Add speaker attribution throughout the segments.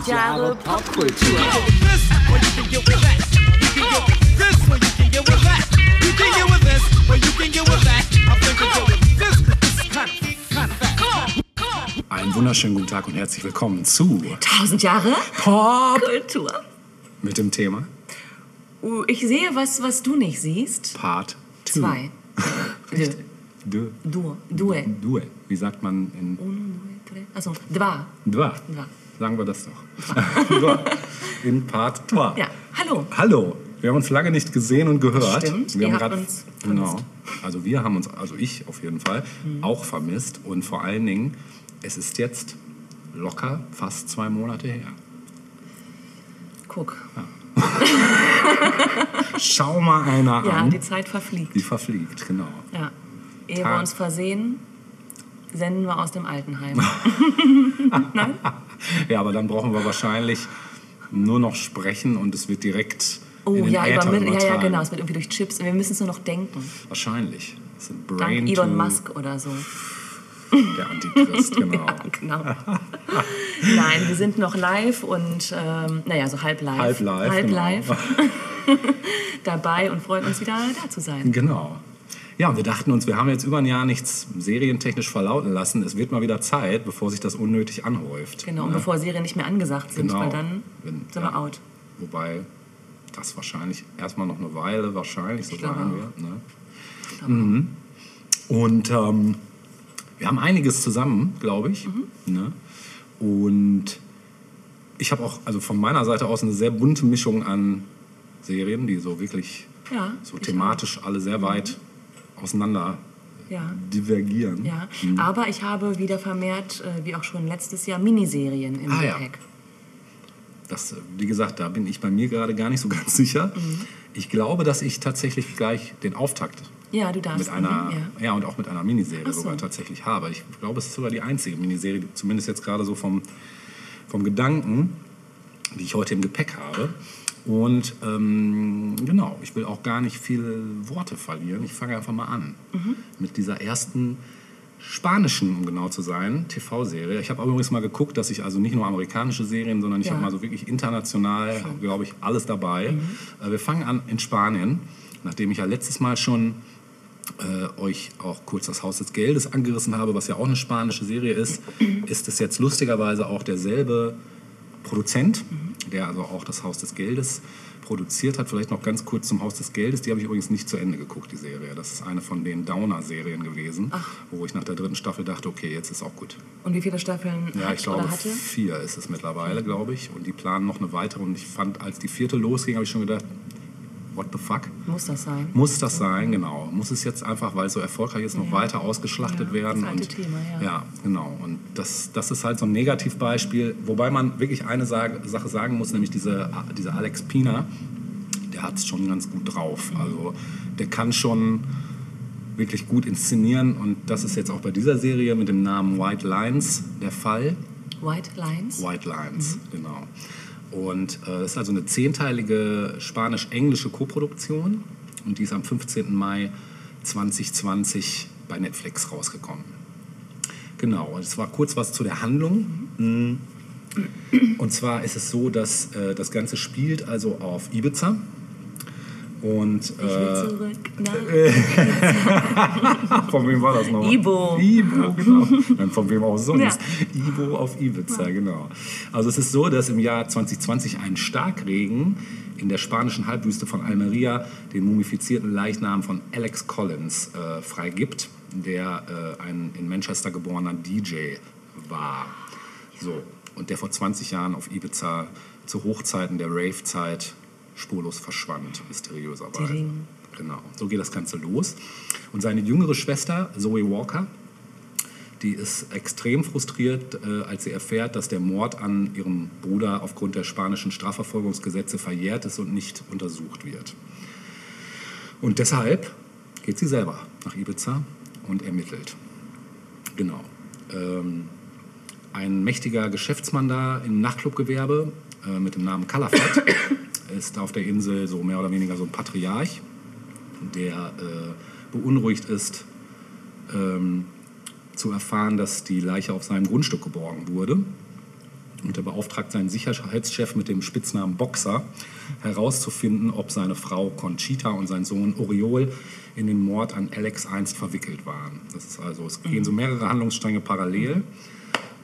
Speaker 1: 1000 Jahre Popkultur.
Speaker 2: Einen wunderschönen guten Tag und herzlich willkommen zu
Speaker 1: 1000 Jahre
Speaker 2: Popkultur
Speaker 1: Kultur.
Speaker 2: mit dem Thema
Speaker 1: Uh, Ich sehe was, was du nicht siehst.
Speaker 2: Part 2.
Speaker 1: Zwei.
Speaker 2: Richtig. Du.
Speaker 1: Du. Due.
Speaker 2: Due. Wie sagt man in
Speaker 1: Uno, due, tre. Also, dva.
Speaker 2: Dwa?
Speaker 1: Dva.
Speaker 2: Sagen wir das doch. Dwa. in Part 2.
Speaker 1: Ja, hallo.
Speaker 2: Hallo. Wir haben uns lange nicht gesehen und gehört.
Speaker 1: Stimmt,
Speaker 2: Wir haben grad-
Speaker 1: uns
Speaker 2: Genau. Also wir haben uns, also ich auf jeden Fall,
Speaker 1: Mhm.
Speaker 2: auch vermisst. Und vor allen Dingen, es ist jetzt locker fast zwei Monate her.
Speaker 1: Guck.
Speaker 2: Schau mal einer
Speaker 1: Ja,
Speaker 2: an.
Speaker 1: die Zeit verfliegt.
Speaker 2: Die verfliegt, genau.
Speaker 1: Ja. Ehe wir uns versehen, senden wir aus dem Altenheim. Nein?
Speaker 2: Ja, aber dann brauchen wir wahrscheinlich nur noch sprechen und es wird direkt
Speaker 1: Oh
Speaker 2: in den
Speaker 1: ja,
Speaker 2: Äther
Speaker 1: über, ja, ja, genau. Es wird irgendwie durch Chips. Wir müssen es nur noch denken.
Speaker 2: Wahrscheinlich. Das ist ein
Speaker 1: Dank
Speaker 2: Brain
Speaker 1: Elon Musk oder so.
Speaker 2: der Antichrist, genau.
Speaker 1: Ja, genau. Nein, wir sind noch live und, ähm, naja, so halb live.
Speaker 2: Halb live,
Speaker 1: Halb
Speaker 2: genau.
Speaker 1: live dabei und freuen uns wieder da zu sein.
Speaker 2: Genau. Ja, wir dachten uns, wir haben jetzt über ein Jahr nichts serientechnisch verlauten lassen. Es wird mal wieder Zeit, bevor sich das unnötig anhäuft.
Speaker 1: Genau, und
Speaker 2: Ne?
Speaker 1: bevor Serien nicht mehr angesagt sind,
Speaker 2: Genau.
Speaker 1: weil dann
Speaker 2: Wenn-
Speaker 1: sind
Speaker 2: ja.
Speaker 1: wir out.
Speaker 2: Wobei das wahrscheinlich erstmal noch eine Weile wahrscheinlich so sein wird. Ne? Mhm. Und ähm, wir haben einiges zusammen, glaube ich.
Speaker 1: Mhm.
Speaker 2: Ne? Und ich habe auch, also von meiner Seite aus, eine sehr bunte Mischung an Serien, die so wirklich
Speaker 1: Ja,
Speaker 2: so thematisch alle sehr weit auseinander
Speaker 1: Ja.
Speaker 2: divergieren.
Speaker 1: Ja,
Speaker 2: Mhm.
Speaker 1: aber ich habe wieder vermehrt, äh, wie auch schon letztes Jahr, Miniserien im
Speaker 2: Ah, ja.
Speaker 1: Gepäck.
Speaker 2: Das, äh, wie gesagt, da bin ich bei mir gerade gar nicht so ganz sicher.
Speaker 1: Mhm.
Speaker 2: Ich glaube, dass ich tatsächlich gleich den Auftakt
Speaker 1: Ja, du darfst.
Speaker 2: mit einer,
Speaker 1: mhm,
Speaker 2: ja.
Speaker 1: ja.
Speaker 2: und auch mit einer Miniserie
Speaker 1: so.
Speaker 2: sogar tatsächlich habe. Ich glaube, es ist sogar die einzige Miniserie, zumindest jetzt gerade so vom, vom Gedanken, die ich heute im Gepäck habe. Und ähm, genau, ich will auch gar nicht viele Worte verlieren. Ich fange einfach mal an
Speaker 1: Mhm.
Speaker 2: mit dieser ersten spanischen, um genau zu sein, TV-Serie. Ich habe übrigens mal geguckt, dass ich also nicht nur amerikanische Serien, sondern ich
Speaker 1: Ja. Mhm.
Speaker 2: habe mal so wirklich international, glaube ich, alles dabei. Äh, wir fangen an in Spanien, nachdem ich ja letztes Mal schon äh, euch auch kurz das Haus des Geldes angerissen habe, was ja auch eine spanische Serie ist, ist es jetzt lustigerweise auch derselbe Produzent, der also auch das Haus des Geldes produziert hat. Vielleicht noch ganz kurz zum Haus des Geldes. Die habe ich übrigens nicht zu Ende geguckt, die Serie. Das ist eine von den Downer-Serien gewesen, wo ich nach der dritten Staffel dachte, okay, jetzt ist auch gut.
Speaker 1: Und wie viele Staffeln
Speaker 2: Ja,
Speaker 1: hat
Speaker 2: ich glaube,
Speaker 1: hatte?
Speaker 2: vier ist es mittlerweile, glaube ich. Und die planen noch eine weitere. Und ich fand, als die vierte losging, habe ich schon gedacht, what the fuck?
Speaker 1: Muss das sein?
Speaker 2: Muss das sein, genau. Muss es jetzt einfach, weil es so erfolgreich ist, noch
Speaker 1: Ja.
Speaker 2: weiter ausgeschlachtet
Speaker 1: Ja,
Speaker 2: werden.
Speaker 1: das alte
Speaker 2: und,
Speaker 1: Thema, ja.
Speaker 2: Ja, genau. Und das, das ist halt so ein Negativbeispiel. Wobei man wirklich eine Sage, Sache sagen muss, nämlich diese, diese Alex Pina, der hat es schon ganz gut drauf.
Speaker 1: Mhm.
Speaker 2: Also der kann schon wirklich gut inszenieren. Und das ist jetzt auch bei dieser Serie mit dem Namen White Lines der Fall.
Speaker 1: White Lines?
Speaker 2: White Lines, genau. Und äh, ist also eine zehnteilige spanisch-englische Koproduktion und die ist am 15. Mai 2020 bei Netflix rausgekommen. Genau, es war kurz was zu der Handlung. Mm. Und zwar ist es so, dass äh, das Ganze spielt also auf Ibiza. Und
Speaker 1: Ich will
Speaker 2: äh,
Speaker 1: zurück nach
Speaker 2: von wem war das noch?
Speaker 1: Ibo.
Speaker 2: Ibo, genau. Nein, von wem auch sonst.
Speaker 1: Ja.
Speaker 2: Ibo auf Ibiza, genau. Also es ist so, dass im Jahr 2020 ein Starkregen in der spanischen Halbwüste von Almeria den mumifizierten Leichnam von Alex Collins äh, freigibt, der äh, ein in Manchester geborener DJ war. So, und der vor 20 Jahren auf Ibiza zu Hochzeiten der Rave-Zeit spurlos verschwand, mysteriöserweise.
Speaker 1: Tiding.
Speaker 2: Genau, so geht das Ganze los. Und seine jüngere Schwester, Zoe Walker, die ist extrem frustriert, äh, als sie erfährt, dass der Mord an ihrem Bruder aufgrund der spanischen Strafverfolgungsgesetze verjährt ist und nicht untersucht wird. Und deshalb geht sie selber nach Ibiza und ermittelt. Genau. Ähm, ein mächtiger Geschäftsmann da im Nachtclubgewerbe äh, mit dem Namen Calafat ist auf der Insel so mehr oder weniger so ein Patriarch, der äh, beunruhigt ist, ähm, zu erfahren, dass die Leiche auf seinem Grundstück geborgen wurde. und er beauftragt seinen Sicherheitschef mit dem Spitznamen Boxer herauszufinden, ob seine Frau Conchita und sein Sohn Oriol in den Mord an Alex einst verwickelt waren. Das ist also, es gehen so mehrere Handlungsstränge parallel.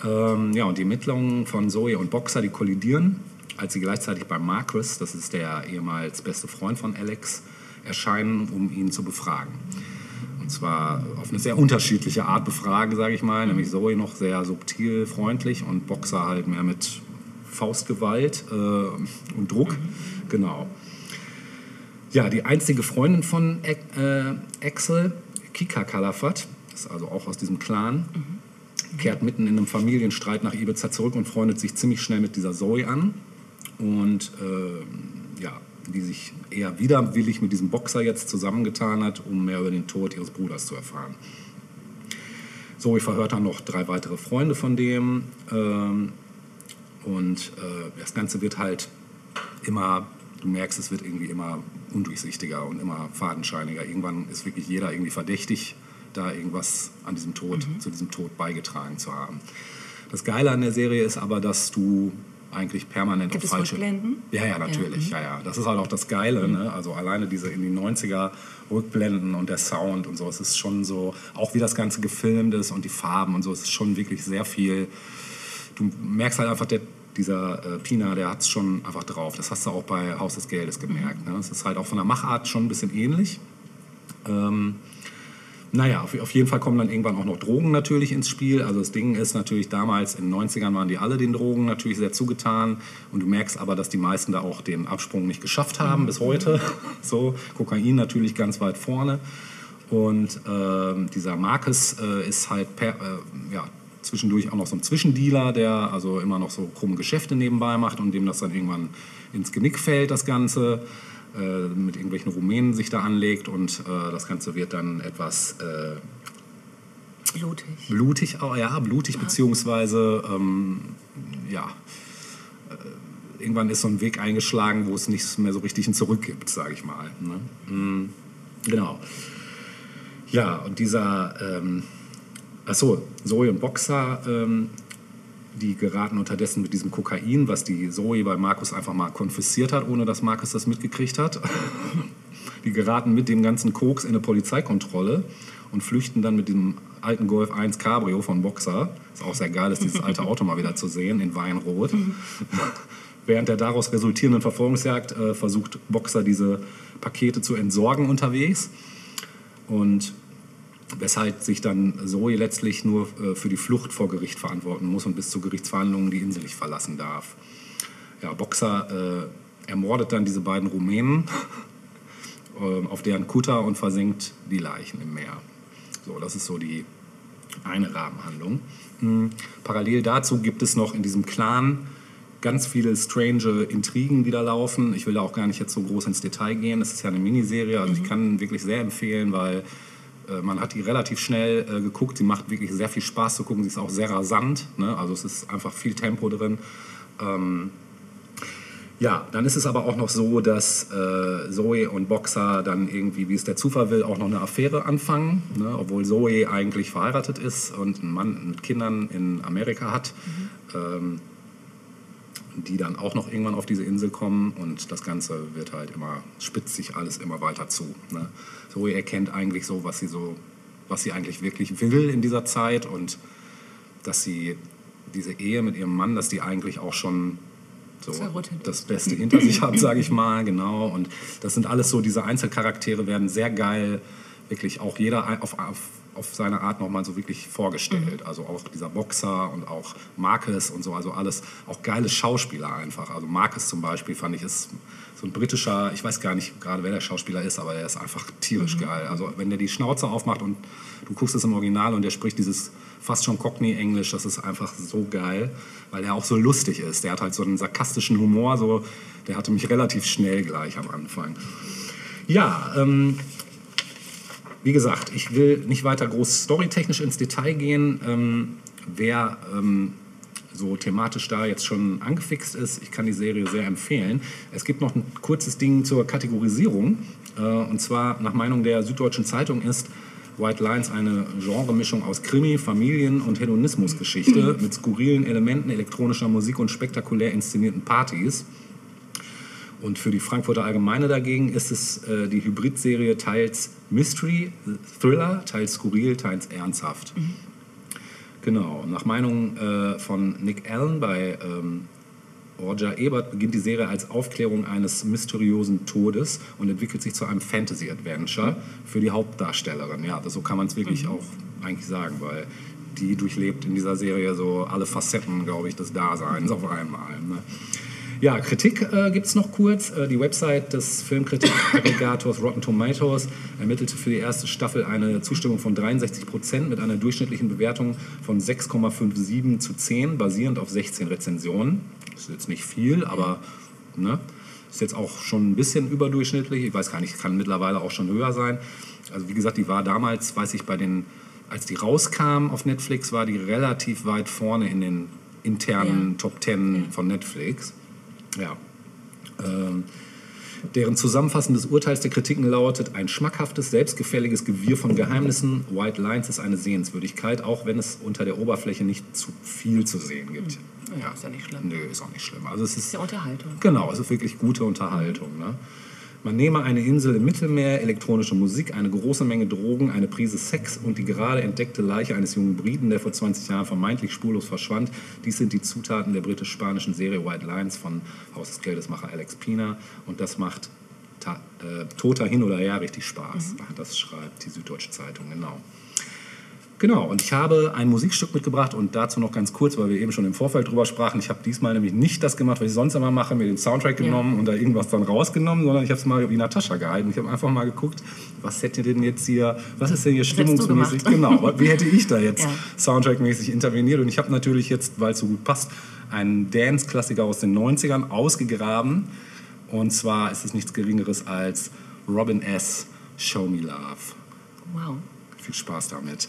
Speaker 2: Ähm, ja, und die Ermittlungen von Zoe und Boxer, die kollidieren, als sie gleichzeitig bei Marcus, das ist der ehemals beste Freund von Alex, erscheinen, um ihn zu befragen. Und zwar auf eine sehr unterschiedliche Art befragen, sage ich mal. Nämlich Zoe noch sehr subtil, freundlich und Boxer halt mehr mit Faustgewalt äh, und Druck. Mhm. Genau. Ja, die einzige Freundin von äh, Axel, Kika Kalafat, ist also auch aus diesem Clan, mhm. kehrt mitten in einem Familienstreit nach Ibiza zurück und freundet sich ziemlich schnell mit dieser Zoe an. Und äh, ja, die sich eher widerwillig mit diesem Boxer jetzt zusammengetan hat, um mehr über den Tod ihres Bruders zu erfahren. Zoe verhört dann noch drei weitere Freunde von dem. Ähm, und äh, das Ganze wird halt immer, du merkst, es wird irgendwie immer undurchsichtiger und immer fadenscheiniger. Irgendwann ist wirklich jeder irgendwie verdächtig, da irgendwas an diesem Tod, mhm. zu diesem Tod beigetragen zu haben. Das Geile an der Serie ist aber, dass du eigentlich permanent
Speaker 1: Gibt
Speaker 2: auf
Speaker 1: falsche... Rückblenden?
Speaker 2: Ja, ja, natürlich. Ja, mhm. ja, ja. Das ist halt auch das Geile. Mhm. Ne? Also alleine diese in die 90er Rückblenden und der Sound und so. Es ist schon so, auch wie das Ganze gefilmt ist und die Farben und so. Es ist schon wirklich sehr viel. Du merkst halt einfach, der, dieser äh, Pina, der hat es schon einfach drauf. Das hast du auch bei Haus des Geldes gemerkt. Mhm. Ne? Es ist halt auch von der Machart schon ein bisschen ähnlich. Ähm, naja, auf, auf jeden Fall kommen dann irgendwann auch noch Drogen natürlich ins Spiel. Also das Ding ist natürlich damals, in den 90ern waren die alle den Drogen natürlich sehr zugetan. Und du merkst aber, dass die meisten da auch den Absprung nicht geschafft haben mhm. bis heute. So, Kokain natürlich ganz weit vorne. Und äh, dieser Marcus äh, ist halt per, äh, ja, zwischendurch auch noch so ein Zwischendealer, der also immer noch so krumme Geschäfte nebenbei macht und dem das dann irgendwann ins Genick fällt, das Ganze. Äh, mit irgendwelchen Rumänen sich da anlegt und äh, das Ganze wird dann etwas äh,
Speaker 1: blutig.
Speaker 2: Blutig, oh, ja, blutig, ja. beziehungsweise ähm, ja, irgendwann ist so ein Weg eingeschlagen, wo es nicht mehr so richtig ein Zurück gibt, sage ich mal. Ne? Mhm. Genau. Ja, und dieser, ähm, achso, Zoe und Boxer ähm, die geraten unterdessen mit diesem Kokain, was die Zoe bei Markus einfach mal konfisziert hat, ohne dass Markus das mitgekriegt hat. Die geraten mit dem ganzen Koks in eine Polizeikontrolle und flüchten dann mit dem alten Golf 1 Cabrio von Boxer. Ist auch sehr geil, ist dieses alte Auto mal wieder zu sehen in Weinrot. Während der daraus resultierenden Verfolgungsjagd äh, versucht Boxer diese Pakete zu entsorgen unterwegs. Und weshalb sich dann Zoe letztlich nur äh, für die Flucht vor Gericht verantworten muss und bis zu Gerichtsverhandlungen die Insel nicht verlassen darf. Ja, Boxer äh, ermordet dann diese beiden Rumänen äh, auf deren Kutter und versenkt die Leichen im Meer. So, das ist so die eine Rahmenhandlung. Mhm. Parallel dazu gibt es noch in diesem Clan ganz viele strange Intrigen, die da laufen. Ich will da auch gar nicht jetzt so groß ins Detail gehen. Es ist ja eine Miniserie, also mhm. ich kann wirklich sehr empfehlen, weil man hat die relativ schnell äh, geguckt. Sie macht wirklich sehr viel Spaß zu gucken. Sie ist auch sehr rasant. Ne? Also es ist einfach viel Tempo drin. Ähm, ja, dann ist es aber auch noch so, dass äh, Zoe und Boxer dann irgendwie, wie es der Zufall will, auch noch eine Affäre anfangen. Ne? Obwohl Zoe eigentlich verheiratet ist und einen Mann mit Kindern in Amerika hat. Mhm. Ähm, die dann auch noch irgendwann auf diese Insel kommen und das Ganze wird halt immer, spitzt sich alles immer weiter zu. Ne? Zoe erkennt eigentlich so, was sie so, was sie eigentlich wirklich will in dieser Zeit und dass sie diese Ehe mit ihrem Mann, dass die eigentlich auch schon so das Beste hinter sich hat, sage ich mal, genau. Und das sind alles so, diese Einzelcharaktere werden sehr geil, wirklich auch jeder auf, auf auf seine Art nochmal so wirklich vorgestellt. Mhm. Also auch dieser Boxer und auch Marcus und so, also alles, auch geile Schauspieler einfach. Also Marcus zum Beispiel fand ich ist so ein britischer, ich weiß gar nicht gerade wer der Schauspieler ist, aber der ist einfach tierisch mhm. geil. Also wenn der die Schnauze aufmacht und du guckst es im Original und der spricht dieses fast schon Cockney-Englisch, das ist einfach so geil, weil der auch so lustig ist. Der hat halt so einen sarkastischen Humor, so, der hatte mich relativ schnell gleich am Anfang. Ja, ähm, wie gesagt, ich will nicht weiter groß storytechnisch ins Detail gehen. Ähm, wer ähm, so thematisch da jetzt schon angefixt ist, ich kann die Serie sehr empfehlen. Es gibt noch ein kurzes Ding zur Kategorisierung. Äh, und zwar nach Meinung der Süddeutschen Zeitung ist White Lines eine Genremischung aus Krimi, Familien- und Hedonismusgeschichte mit skurrilen Elementen elektronischer Musik und spektakulär inszenierten Partys. Und für die Frankfurter Allgemeine dagegen ist es äh, die Hybrid-Serie teils Mystery, Thriller, teils skurril, teils ernsthaft. Genau, nach Meinung äh, von Nick Allen bei ähm, Roger Ebert beginnt die Serie als Aufklärung eines mysteriösen Todes und entwickelt sich zu einem Fantasy-Adventure für die Hauptdarstellerin. Ja, das, so kann man es wirklich auch eigentlich sagen, weil die durchlebt in dieser Serie so alle Facetten, glaube ich, des Daseins auf einmal. Ne? Ja, Kritik äh, gibt es noch kurz. Äh, die Website des Filmkritik-Aggregators Rotten Tomatoes ermittelte für die erste Staffel eine Zustimmung von 63 Prozent mit einer durchschnittlichen Bewertung von 6,57 zu 10, basierend auf 16 Rezensionen. Das ist jetzt nicht viel, aber ne, ist jetzt auch schon ein bisschen überdurchschnittlich. Ich weiß gar nicht, kann mittlerweile auch schon höher sein. Also wie gesagt, die war damals, weiß ich, bei den, als die rauskam auf Netflix, war die relativ weit vorne in den internen
Speaker 1: Ja.
Speaker 2: Top 10 von Netflix. Ja. Ähm, deren zusammenfassendes Urteils der Kritiken lautet, ein schmackhaftes, selbstgefälliges Gewirr von Geheimnissen. White Lines ist eine Sehenswürdigkeit, auch wenn es unter der Oberfläche nicht zu viel zu sehen gibt.
Speaker 1: Ja, ist ja nicht schlimm.
Speaker 2: Nö, ist auch nicht schlimm. Also es ist
Speaker 1: Ist ja Unterhaltung.
Speaker 2: Genau, es ist wirklich gute Unterhaltung. Ne? Man nehme eine Insel im Mittelmeer, elektronische Musik, eine große Menge Drogen, eine Prise Sex und die gerade entdeckte Leiche eines jungen Briten, der vor 20 Jahren vermeintlich spurlos verschwand. Dies sind die Zutaten der britisch-spanischen Serie White Lines von Haus des Geldesmacher Alex Pina und das macht ta äh, toter hin oder her richtig Spaß. Das schreibt die Süddeutsche Zeitung, genau. Genau, und ich habe ein Musikstück mitgebracht und dazu noch ganz kurz, weil wir eben schon im Vorfeld drüber sprachen. Ich habe diesmal nämlich nicht das gemacht, was ich sonst immer mache, mir den Soundtrack genommen und da irgendwas dann rausgenommen, sondern ich habe es mal wie Natascha gehalten. Ich habe einfach mal geguckt, was hätte denn jetzt hier, was ist denn hier stimmungsmäßig? Genau, wie hätte ich da jetzt
Speaker 1: Ja.
Speaker 2: Soundtrackmäßig interveniert? Und ich habe natürlich jetzt, weil es so gut passt, einen Dance-Klassiker aus den 90ern ausgegraben. Und zwar ist es nichts Geringeres als Robin S. Show Me Love.
Speaker 1: Wow.
Speaker 2: Viel Spaß damit.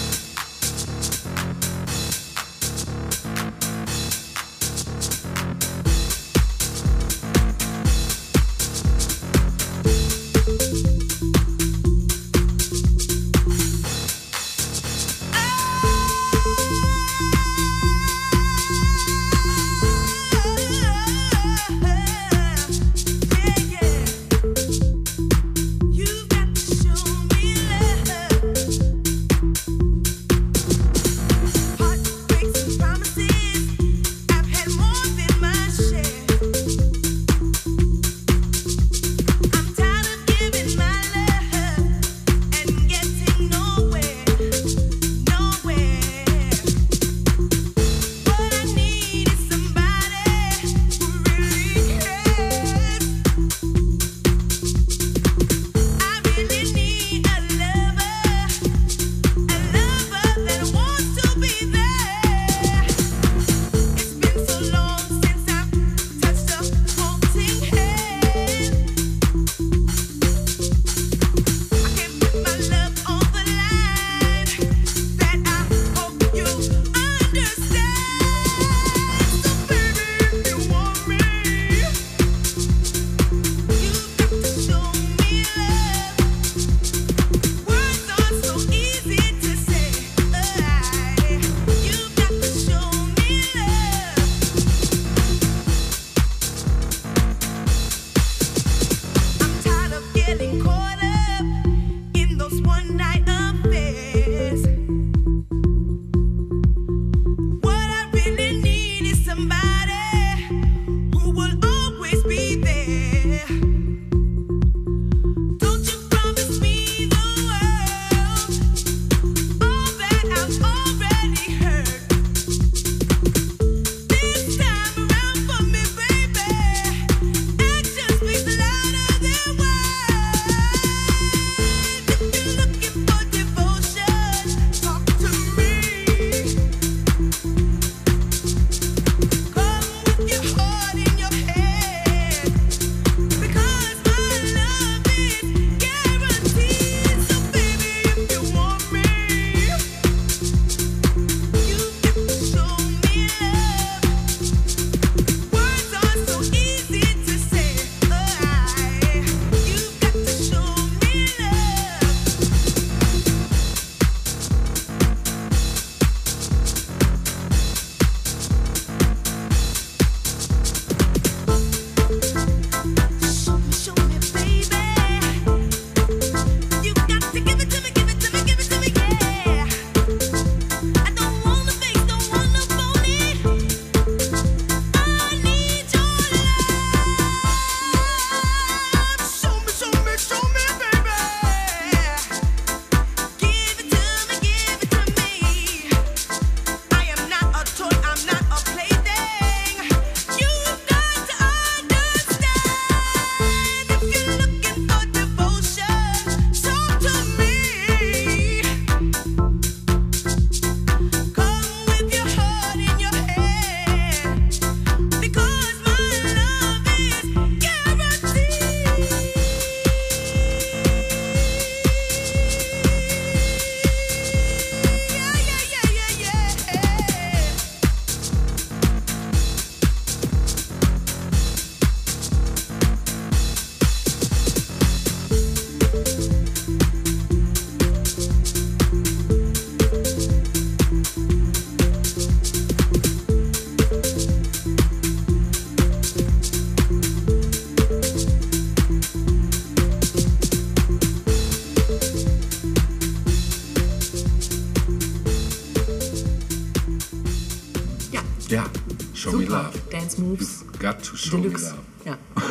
Speaker 1: Moves.
Speaker 2: You've got to show
Speaker 1: Deluxe.
Speaker 2: me love.
Speaker 1: Ja.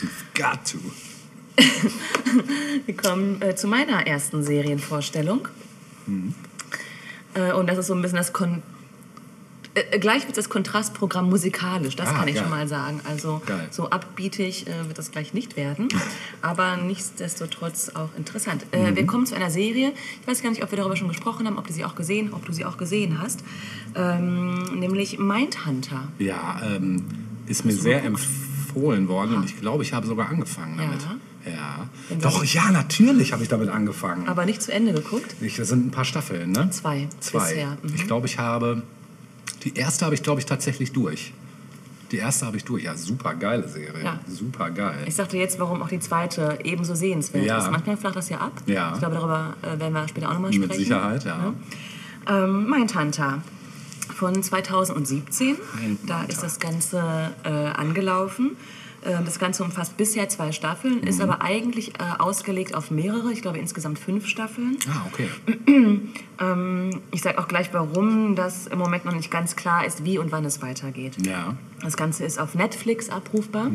Speaker 2: You've got to.
Speaker 1: Wir kommen äh, zu meiner ersten Serienvorstellung. Äh, und das ist so ein bisschen das Kon äh, gleich wird das Kontrastprogramm musikalisch, das
Speaker 2: Ah,
Speaker 1: kann ich
Speaker 2: geil.
Speaker 1: schon mal sagen. Also
Speaker 2: Geil.
Speaker 1: so abbietig äh, wird das gleich nicht werden, aber nichtsdestotrotz auch interessant. Äh,
Speaker 2: Mhm.
Speaker 1: Wir kommen zu einer Serie, ich weiß gar nicht, ob wir darüber schon gesprochen haben, ob du sie auch gesehen, ob du sie auch gesehen hast, ähm, nämlich Mindhunter.
Speaker 2: Ja, ähm, ist mir sehr empfohlen worden und ich glaube, ich habe sogar angefangen damit. Ja.
Speaker 1: Wenn
Speaker 2: Doch, ja, natürlich habe ich damit angefangen.
Speaker 1: Aber nicht zu Ende geguckt.
Speaker 2: Ich, das sind ein paar Staffeln, ne?
Speaker 1: Zwei
Speaker 2: Zwei.
Speaker 1: bisher, mhm.
Speaker 2: Ich glaube, ich habe. Die erste habe ich, glaube ich, tatsächlich durch. Die erste habe ich durch. Ja, super geile Serie.
Speaker 1: Ja.
Speaker 2: Super geil.
Speaker 1: Ich sagte jetzt, warum auch die zweite ebenso sehenswert
Speaker 2: Ja.
Speaker 1: ist. Manchmal flacht das ja ab.
Speaker 2: Ja.
Speaker 1: Ich glaube, darüber äh, werden wir später auch nochmal sprechen.
Speaker 2: Mit Sicherheit, ja.
Speaker 1: Ähm, Mindhunter von 2017.
Speaker 2: Mindhunter.
Speaker 1: Da ist das Ganze äh, angelaufen. Ähm, Das Ganze umfasst bisher zwei Staffeln, ist
Speaker 2: Mhm.
Speaker 1: aber eigentlich äh, ausgelegt auf mehrere, ich glaube insgesamt fünf Staffeln.
Speaker 2: Ah, okay.
Speaker 1: Ähm, ich sage auch gleich, warum das im Moment noch nicht ganz klar ist, wie und wann es weitergeht.
Speaker 2: Ja.
Speaker 1: Das Ganze ist auf Netflix abrufbar.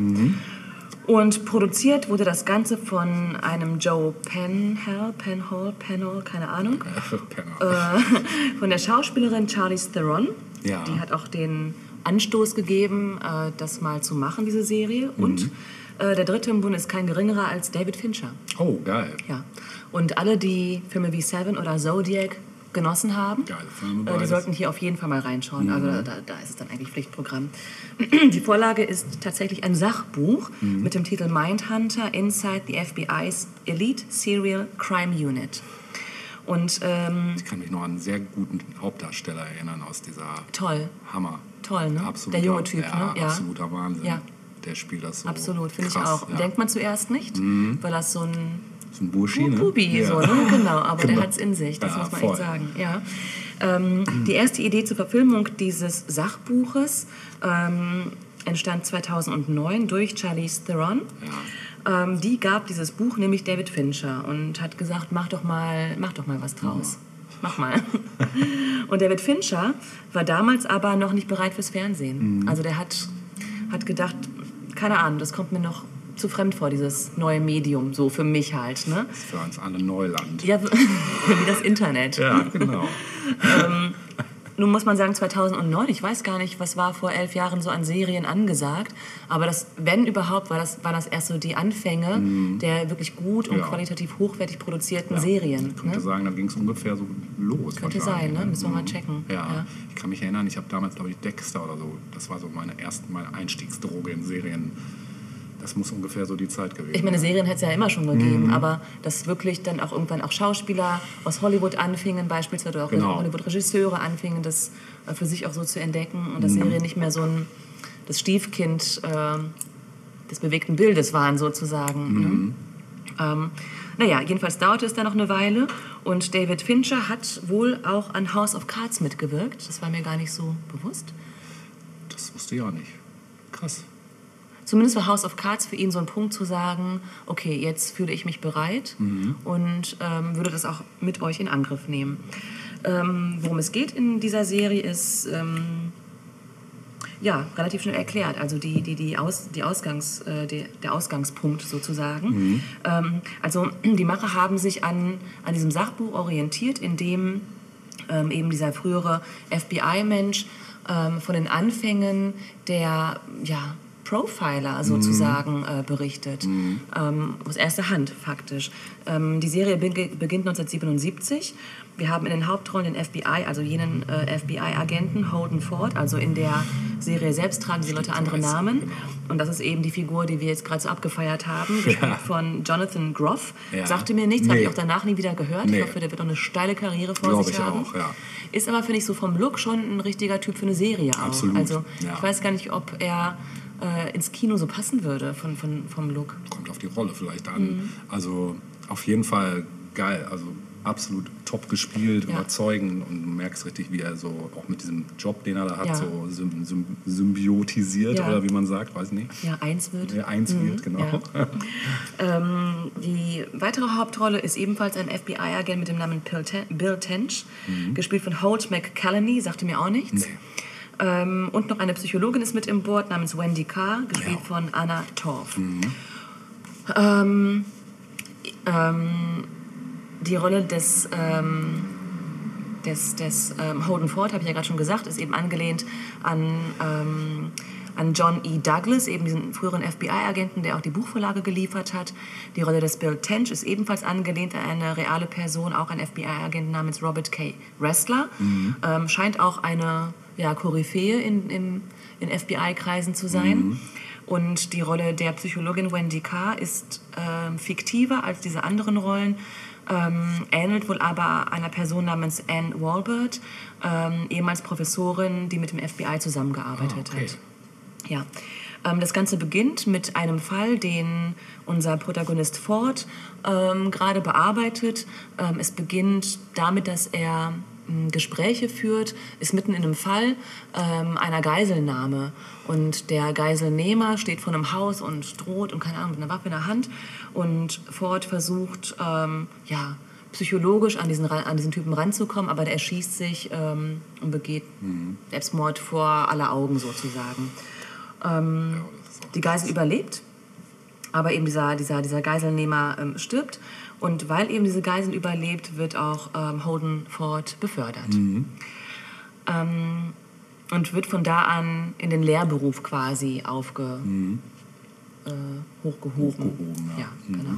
Speaker 1: Und produziert wurde das Ganze von einem Joe Penhall, Penhall, Penhall, keine Ahnung,
Speaker 2: Penner.
Speaker 1: äh, von der Schauspielerin Charlize Theron.
Speaker 2: Ja.
Speaker 1: Die hat auch den Anstoß gegeben, äh, das mal zu machen, diese Serie.
Speaker 2: Mhm.
Speaker 1: Und äh, der dritte im Bunde ist kein geringerer als David Fincher.
Speaker 2: Oh, geil.
Speaker 1: Ja. Und alle, die Filme wie Seven oder Zodiac genossen haben,
Speaker 2: Geile Filme,
Speaker 1: äh, die sollten hier auf jeden Fall mal reinschauen.
Speaker 2: Mhm.
Speaker 1: Also da, da ist es dann eigentlich Pflichtprogramm. Die Vorlage ist tatsächlich ein Sachbuch
Speaker 2: Mhm.
Speaker 1: mit dem Titel Mindhunter Inside the FBI's Elite Serial Crime Unit. Und ähm,
Speaker 2: Ich kann mich noch an einen sehr guten Hauptdarsteller erinnern aus dieser
Speaker 1: toll,
Speaker 2: Hammer.
Speaker 1: Toll, ne?
Speaker 2: Absoluter,
Speaker 1: Der junge Typ,
Speaker 2: ja,
Speaker 1: ne? Ja.
Speaker 2: absoluter Wahnsinn.
Speaker 1: Ja.
Speaker 2: Der spielt das so.
Speaker 1: Absolut, finde ich auch.
Speaker 2: Ja.
Speaker 1: Denkt man zuerst nicht, weil das so ein
Speaker 2: so ein Burschi, ne?
Speaker 1: Bubi, so, ne? genau, aber
Speaker 2: Genau.
Speaker 1: der hat es in sich, das muss man
Speaker 2: voll.
Speaker 1: echt sagen. Ja. Ähm, die erste Idee zur Verfilmung dieses Sachbuches ähm, entstand 2009 durch Charlize Theron. Ähm, die gab dieses Buch nämlich David Fincher und hat gesagt, mach doch mal, mach doch mal was draus. Mach mal. Und David Fincher war damals aber noch nicht bereit fürs Fernsehen. Also der hat, hat gedacht, keine Ahnung, das kommt mir noch zu fremd vor, dieses neue Medium, so für mich halt. Ne?
Speaker 2: Das ist für uns alle Neuland.
Speaker 1: Ja, wie das Internet.
Speaker 2: Ja, genau.
Speaker 1: Nun muss man sagen, 2009, ich weiß gar nicht, was war vor elf Jahren so an Serien angesagt, aber das, wenn überhaupt, war das, waren das erst so die Anfänge der wirklich gut und
Speaker 2: Mhm. Ja.
Speaker 1: qualitativ hochwertig produzierten Serien.
Speaker 2: Ich könnte
Speaker 1: Ne?
Speaker 2: sagen, da ging es ungefähr so los.
Speaker 1: Könnte sein, ne? Müssen wir mal checken.
Speaker 2: Ja.
Speaker 1: Ja.
Speaker 2: ich kann mich erinnern, ich habe damals, glaube ich, Dexter oder so, das war so meine erste meine Einstiegsdroge in Serien. Das muss ungefähr so die Zeit gewesen
Speaker 1: Ich meine,
Speaker 2: sein.
Speaker 1: Serien hätte es ja immer schon gegeben,
Speaker 2: Mhm.
Speaker 1: aber dass wirklich dann auch irgendwann auch Schauspieler aus Hollywood anfingen, beispielsweise oder auch
Speaker 2: Genau.
Speaker 1: Hollywood-Regisseure anfingen, das äh, für sich auch so zu entdecken und
Speaker 2: Mhm.
Speaker 1: dass Serien nicht mehr so ein das Stiefkind äh, des bewegten Bildes waren sozusagen.
Speaker 2: Mhm.
Speaker 1: Ne? Ähm, naja, jedenfalls dauerte es dann noch eine Weile und David Fincher hat wohl auch an House of Cards mitgewirkt. Das war mir gar nicht so bewusst.
Speaker 2: Das wusste ich auch nicht. Krass.
Speaker 1: Zumindest war House of Cards für ihn so ein Punkt zu sagen, okay, jetzt fühle ich mich bereit und ähm, würde das auch mit euch in Angriff nehmen. Ähm, worum es geht in dieser Serie ist ähm, ja relativ schnell erklärt. Also die, die, die Aus, die Ausgangs, äh, die, der Ausgangspunkt sozusagen. Ähm, also die Macher haben sich an, an diesem Sachbuch orientiert, in dem ähm, eben dieser frühere FBI-Mensch ähm, von den Anfängen der ja, Profiler sozusagen äh, berichtet. Ähm, aus erster Hand faktisch. Ähm, die Serie beg- beginnt 1977. Wir haben in den Hauptrollen den FBI, also jenen äh, FBI-Agenten Holden Ford. Also in der Serie selbst tragen die Leute andere Namen.
Speaker 2: genau.
Speaker 1: Und das ist eben die Figur, die wir jetzt gerade so abgefeiert haben, gespielt
Speaker 2: Ja.
Speaker 1: von Jonathan Groff.
Speaker 2: Ja.
Speaker 1: Sagte mir nichts, habe
Speaker 2: Nee.
Speaker 1: ich auch danach nie wieder gehört.
Speaker 2: Nee.
Speaker 1: Ich hoffe, der wird noch eine steile Karriere vor
Speaker 2: Glaub
Speaker 1: sich
Speaker 2: ich
Speaker 1: haben.
Speaker 2: auch, ja.
Speaker 1: Ist aber, finde ich, so vom Look schon ein richtiger Typ für eine Serie auch.
Speaker 2: Absolut,
Speaker 1: Also ich weiß gar nicht, ob er äh, ins Kino so passen würde von, von, vom Look.
Speaker 2: Kommt auf die Rolle vielleicht an.
Speaker 1: Mhm.
Speaker 2: Also auf jeden Fall geil. Also absolut top gespielt,
Speaker 1: Ja.
Speaker 2: überzeugend und du merkst richtig, wie er so auch mit diesem Job, den er da hat,
Speaker 1: Ja.
Speaker 2: so sym sym symbiotisiert
Speaker 1: Ja.
Speaker 2: oder wie man sagt, weiß nicht.
Speaker 1: Ja, eins wird.
Speaker 2: Der eins wird, genau.
Speaker 1: Mhm. ja. Ähm, die weitere Hauptrolle ist ebenfalls ein FBI-Agent mit dem Namen Bill, Ten Bill Tench, gespielt von Holt McCallany, sagte mir auch nichts.
Speaker 2: Nee.
Speaker 1: Ähm, und noch eine Psychologin ist mit im Board namens Wendy Carr, gespielt ja. von Anna Torf. Mhm. Ähm, ähm, die Rolle des, ähm, des, des ähm, Holden Ford, habe ich ja gerade schon gesagt, ist eben angelehnt an ähm, an John E. Douglas, eben diesen früheren FBI-Agenten, der auch die Buchvorlage geliefert hat. Die Rolle des Bill Tench ist ebenfalls angelehnt an eine reale Person, auch ein FBI-Agent namens Robert K. Ressler. Mhm. Ähm, scheint auch eine ja, Koryphäe in, in, in FBI-Kreisen zu sein. Mhm. Und die Rolle der Psychologin Wendy Carr ist ähm, fiktiver als diese anderen Rollen. Ähm, ähnelt wohl aber einer Person namens Anne Walbert, ähm, ehemals Professorin, die mit dem FBI zusammengearbeitet oh, okay. hat. Ja. Ähm, das Ganze beginnt mit einem Fall, den unser Protagonist Ford ähm, gerade bearbeitet. Ähm, es beginnt damit, dass er Gespräche führt, ist mitten in einem Fall ähm, einer Geiselnahme. Und der Geiselnehmer steht vor einem Haus und droht und keine Ahnung, mit einer Waffe in der Hand. Und Ford versucht, ähm, ja, psychologisch an diesen, an diesen Typen ranzukommen, aber der erschießt sich ähm, und begeht mhm. Selbstmord vor aller Augen sozusagen. Ähm, die Geisel überlebt, aber eben dieser, dieser, dieser Geiselnehmer ähm, stirbt. Und weil eben diese Geisel überlebt, wird auch ähm, Holden Ford befördert. Mhm. Ähm, und wird von da an in den Lehrberuf quasi aufge, mhm. äh, hochgehoben. hochgehoben ja. ja mhm. genau.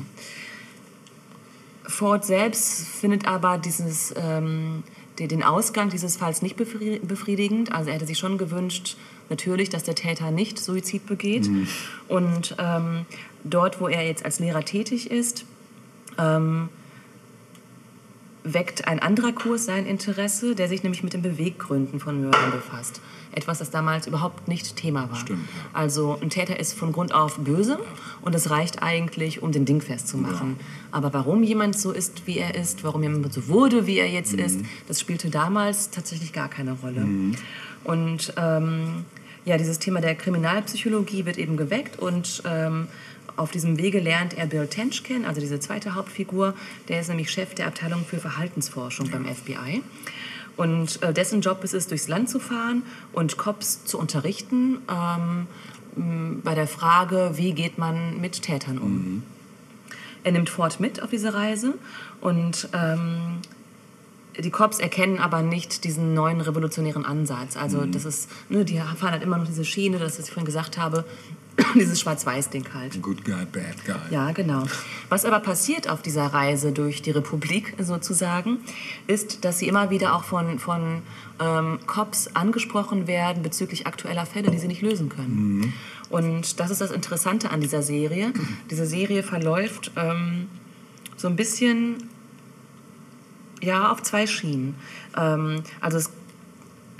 Speaker 1: Ford selbst findet aber dieses, ähm, den Ausgang dieses Falls nicht befriedigend. Also er hätte sich schon gewünscht, natürlich, dass der Täter nicht Suizid begeht. Mhm. Und ähm, dort, wo er jetzt als Lehrer tätig ist, ähm, weckt ein anderer Kurs sein Interesse, der sich nämlich mit den Beweggründen von Mördern befasst. Etwas, das damals überhaupt nicht Thema war.
Speaker 2: Stimmt, ja.
Speaker 1: Also ein Täter ist von Grund auf böse und es reicht eigentlich, um den Ding festzumachen. Ja. Aber warum jemand so ist, wie er ist, warum jemand so wurde, wie er jetzt mhm. ist, das spielte damals tatsächlich gar keine Rolle. Mhm. Und ähm, ja, dieses Thema der Kriminalpsychologie wird eben geweckt und ähm, auf diesem Wege lernt er Bill Tench kennen, also diese zweite Hauptfigur. Der ist nämlich Chef der Abteilung für Verhaltensforschung ja. beim FBI. Und äh, dessen Job ist es, durchs Land zu fahren und Cops zu unterrichten ähm, bei der Frage, wie geht man mit Tätern um. Mhm. Er nimmt Ford mit auf diese Reise und ähm, die Cops erkennen aber nicht diesen neuen revolutionären Ansatz. Also mhm. das ist, ne, die fahren halt immer noch diese Schiene, das, was ich vorhin gesagt habe, dieses Schwarz-Weiß-Ding halt.
Speaker 2: Good guy, bad guy.
Speaker 1: Ja, genau. Was aber passiert auf dieser Reise durch die Republik sozusagen, ist, dass sie immer wieder auch von, von ähm, Cops angesprochen werden bezüglich aktueller Fälle, die sie nicht lösen können. Mhm. Und das ist das Interessante an dieser Serie. Diese Serie verläuft ähm, so ein bisschen ja, auf zwei Schienen. Ähm, also es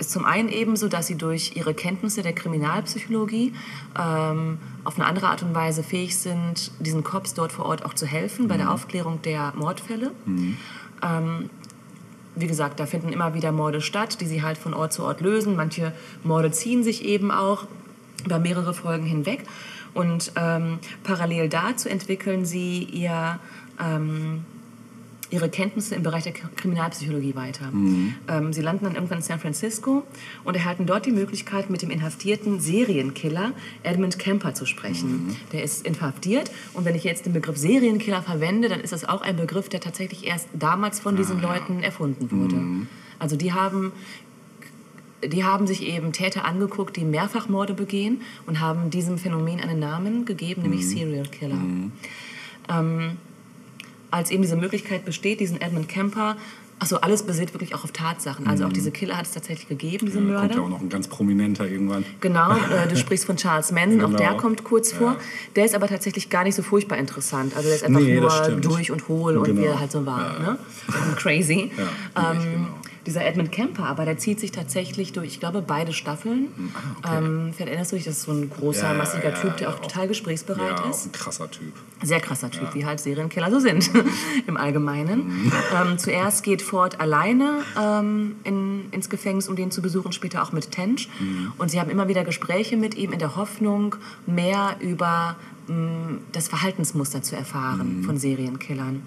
Speaker 1: ist zum einen eben so, dass sie durch ihre Kenntnisse der Kriminalpsychologie ähm, auf eine andere Art und Weise fähig sind, diesen Cops dort vor Ort auch zu helfen mhm. bei der mhm. Aufklärung der Mordfälle. Mhm. Ähm, wie gesagt, da finden immer wieder Morde statt, die sie halt von Ort zu Ort lösen. Manche Morde ziehen sich eben auch über mehrere Folgen hinweg. Und ähm, parallel dazu entwickeln sie ihr ähm, ihre Kenntnisse im Bereich der Kriminalpsychologie weiter. Mhm. Ähm, sie landen dann irgendwann in San Francisco und erhalten dort die Möglichkeit, mit dem inhaftierten Serienkiller Edmund Kemper zu sprechen. Mhm. Der ist inhaftiert und wenn ich jetzt den Begriff Serienkiller verwende, dann ist das auch ein Begriff, der tatsächlich erst damals von diesen ah, Leuten erfunden wurde. Mhm. Also die haben die haben sich eben Täter angeguckt, die Mehrfachmorde begehen und haben diesem Phänomen einen Namen gegeben, nämlich mhm. Serial Killer. Mhm. Ähm, als eben diese Möglichkeit besteht, diesen Edmund Kemper Achso, alles basiert wirklich auch auf Tatsachen. Also auch mhm. diese Killer hat es tatsächlich gegeben, diese ja, Mörder.
Speaker 2: Kommt ja auch noch ein ganz prominenter irgendwann.
Speaker 1: Genau, äh, du sprichst von Charles Manson, genau. auch der kommt kurz ja. vor. Der ist aber tatsächlich gar nicht so furchtbar interessant. Also der ist einfach nee, nur durch und hohl genau. und wie er halt so war. Ja. Ne? Crazy. Ja, ähm, genau dieser Edmund Kemper, aber der zieht sich tatsächlich durch, ich glaube, beide Staffeln. Ah, okay. ähm, vielleicht erinnerst du dich, das ist so ein großer, ja, massiger ja, Typ, der auch total gesprächsbereit
Speaker 2: ja,
Speaker 1: ist.
Speaker 2: ein krasser Typ.
Speaker 1: Sehr krasser Typ, wie halt Serienkiller so sind im Allgemeinen. Mhm. ähm, zuerst geht Ford alleine ähm, in, ins Gefängnis, um den zu besuchen, später auch mit Tench. Mhm. Und sie haben immer wieder Gespräche mit ihm in der Hoffnung, mehr über mh, mm, das Verhaltensmuster zu erfahren mhm. von Serienkillern.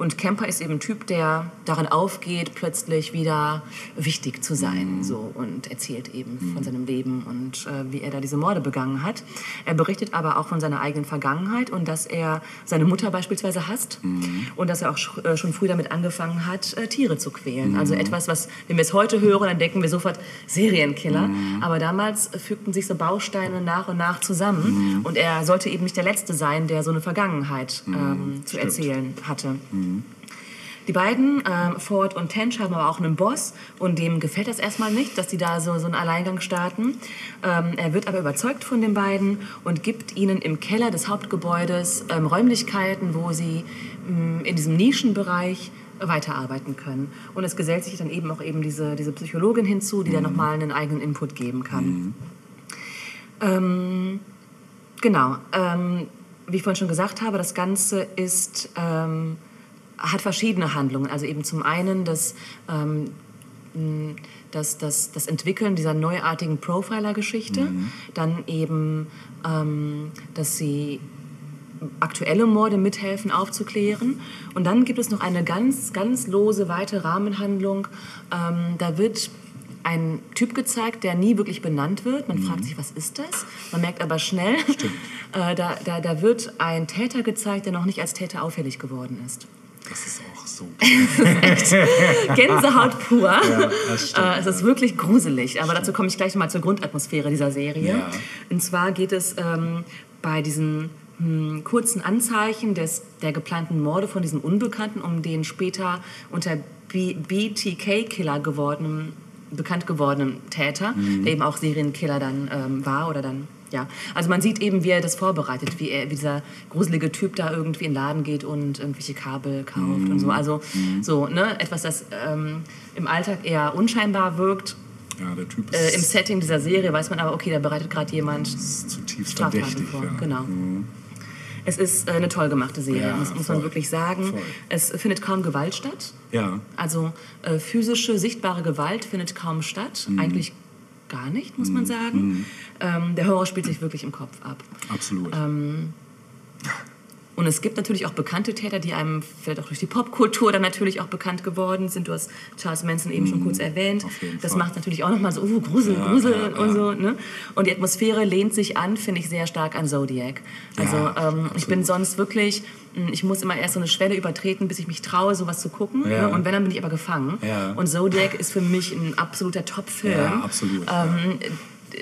Speaker 1: Und Kemper ist eben ein Typ, der darin aufgeht, plötzlich wieder wichtig zu sein.
Speaker 2: Mhm.
Speaker 1: So, und erzählt eben von seinem Leben und äh, wie er da diese Morde begangen hat. Er berichtet aber auch von seiner eigenen Vergangenheit und dass er seine Mutter beispielsweise hasst
Speaker 2: Mhm.
Speaker 1: und dass er auch sch äh, schon früh damit angefangen hat, äh, Tiere zu quälen.
Speaker 2: Mhm.
Speaker 1: Also etwas, was, wenn wir es heute hören, dann denken wir sofort Serienkiller.
Speaker 2: Mhm.
Speaker 1: Aber damals fügten sich so Bausteine nach und nach zusammen
Speaker 2: Mhm.
Speaker 1: und er sollte eben nicht der Letzte sein, der so eine Vergangenheit ähm, zu
Speaker 2: stimmt.
Speaker 1: erzählen hatte. Die beiden, ähm, Ford und Tench, haben aber auch einen Boss und dem gefällt das erstmal nicht, dass die da so, so einen Alleingang starten. Ähm, er wird aber überzeugt von den beiden und gibt ihnen im Keller des Hauptgebäudes ähm, Räumlichkeiten, wo sie ähm, in diesem Nischenbereich weiterarbeiten können. Und es gesellt sich dann eben auch eben diese, diese Psychologin hinzu, die dann nochmal einen eigenen Input geben kann. Ähm, genau. Ähm, wie ich vorhin schon gesagt habe, das Ganze ist, ähm, hat verschiedene Handlungen. Also eben zum einen das, ähm, das, das, das Entwickeln dieser neuartigen Profiler-Geschichte, dann eben, ähm, dass sie aktuelle Morde mithelfen aufzuklären. Und dann gibt es noch eine ganz, ganz lose, weite Rahmenhandlung. Ähm, da wird ein Typ gezeigt, der nie wirklich benannt wird. Man fragt sich, was ist das? Man merkt aber schnell, äh, da, da, da wird ein Täter gezeigt, der noch nicht als Täter auffällig geworden ist.
Speaker 2: Das ist auch so.
Speaker 1: Gänsehaut pur.
Speaker 2: das stimmt,
Speaker 1: äh, es ist wirklich gruselig. Aber dazu komme ich gleich nochmal zur Grundatmosphäre dieser Serie.
Speaker 2: Ja.
Speaker 1: Und zwar geht es ähm, bei diesen hm, kurzen Anzeichen des, der geplanten Morde von diesem Unbekannten um den später unter BTK-Killer gewordenen, bekannt gewordenen Täter,
Speaker 2: Mhm.
Speaker 1: der eben auch Serienkiller dann ähm, war oder dann ja, also man sieht eben, wie er das vorbereitet, wie, er, wie dieser gruselige Typ da irgendwie in den Laden geht und irgendwelche Kabel kauft und
Speaker 2: Mhm.
Speaker 1: so. Also so, ne, etwas, das ähm, im Alltag eher unscheinbar wirkt.
Speaker 2: Ja, der Typ
Speaker 1: Äh, Im
Speaker 2: ist,
Speaker 1: Setting dieser Serie weiß man aber, okay, da bereitet gerade jemand
Speaker 2: ist zutiefst
Speaker 1: Straftaten vor.
Speaker 2: Ja. Mhm.
Speaker 1: Genau. Es ist äh, eine toll gemachte Serie,
Speaker 2: Ja,
Speaker 1: muss, muss man
Speaker 2: voll.
Speaker 1: wirklich sagen.
Speaker 2: Voll.
Speaker 1: Es findet kaum Gewalt statt.
Speaker 2: ja.
Speaker 1: Also äh, physische, sichtbare Gewalt findet kaum statt.
Speaker 2: Mhm.
Speaker 1: Eigentlich gar nicht, muss man sagen. Ähm, der Horror spielt sich wirklich im Kopf ab.
Speaker 2: absolut.
Speaker 1: Ähm, Und es gibt natürlich auch bekannte Täter, die einem vielleicht auch durch die Popkultur dann natürlich auch bekannt geworden sind. Du hast Charles Manson eben schon kurz erwähnt.
Speaker 2: Mhm.
Speaker 1: Das
Speaker 2: Fall.
Speaker 1: macht natürlich auch nochmal so, uh, Grusel,
Speaker 2: Ja,
Speaker 1: Grusel
Speaker 2: ja,
Speaker 1: und
Speaker 2: ja.
Speaker 1: so. Ne? Und die Atmosphäre lehnt sich an, finde ich, sehr stark an Zodiac. Also ähm, ich bin sonst wirklich, mh, ich muss immer erst so eine Schwelle übertreten, bis ich mich traue, sowas zu gucken. Ne? Und wenn, dann bin ich aber gefangen. Und Zodiac ist für mich ein absoluter Top-Film.
Speaker 2: Ja, absolut.
Speaker 1: Ähm,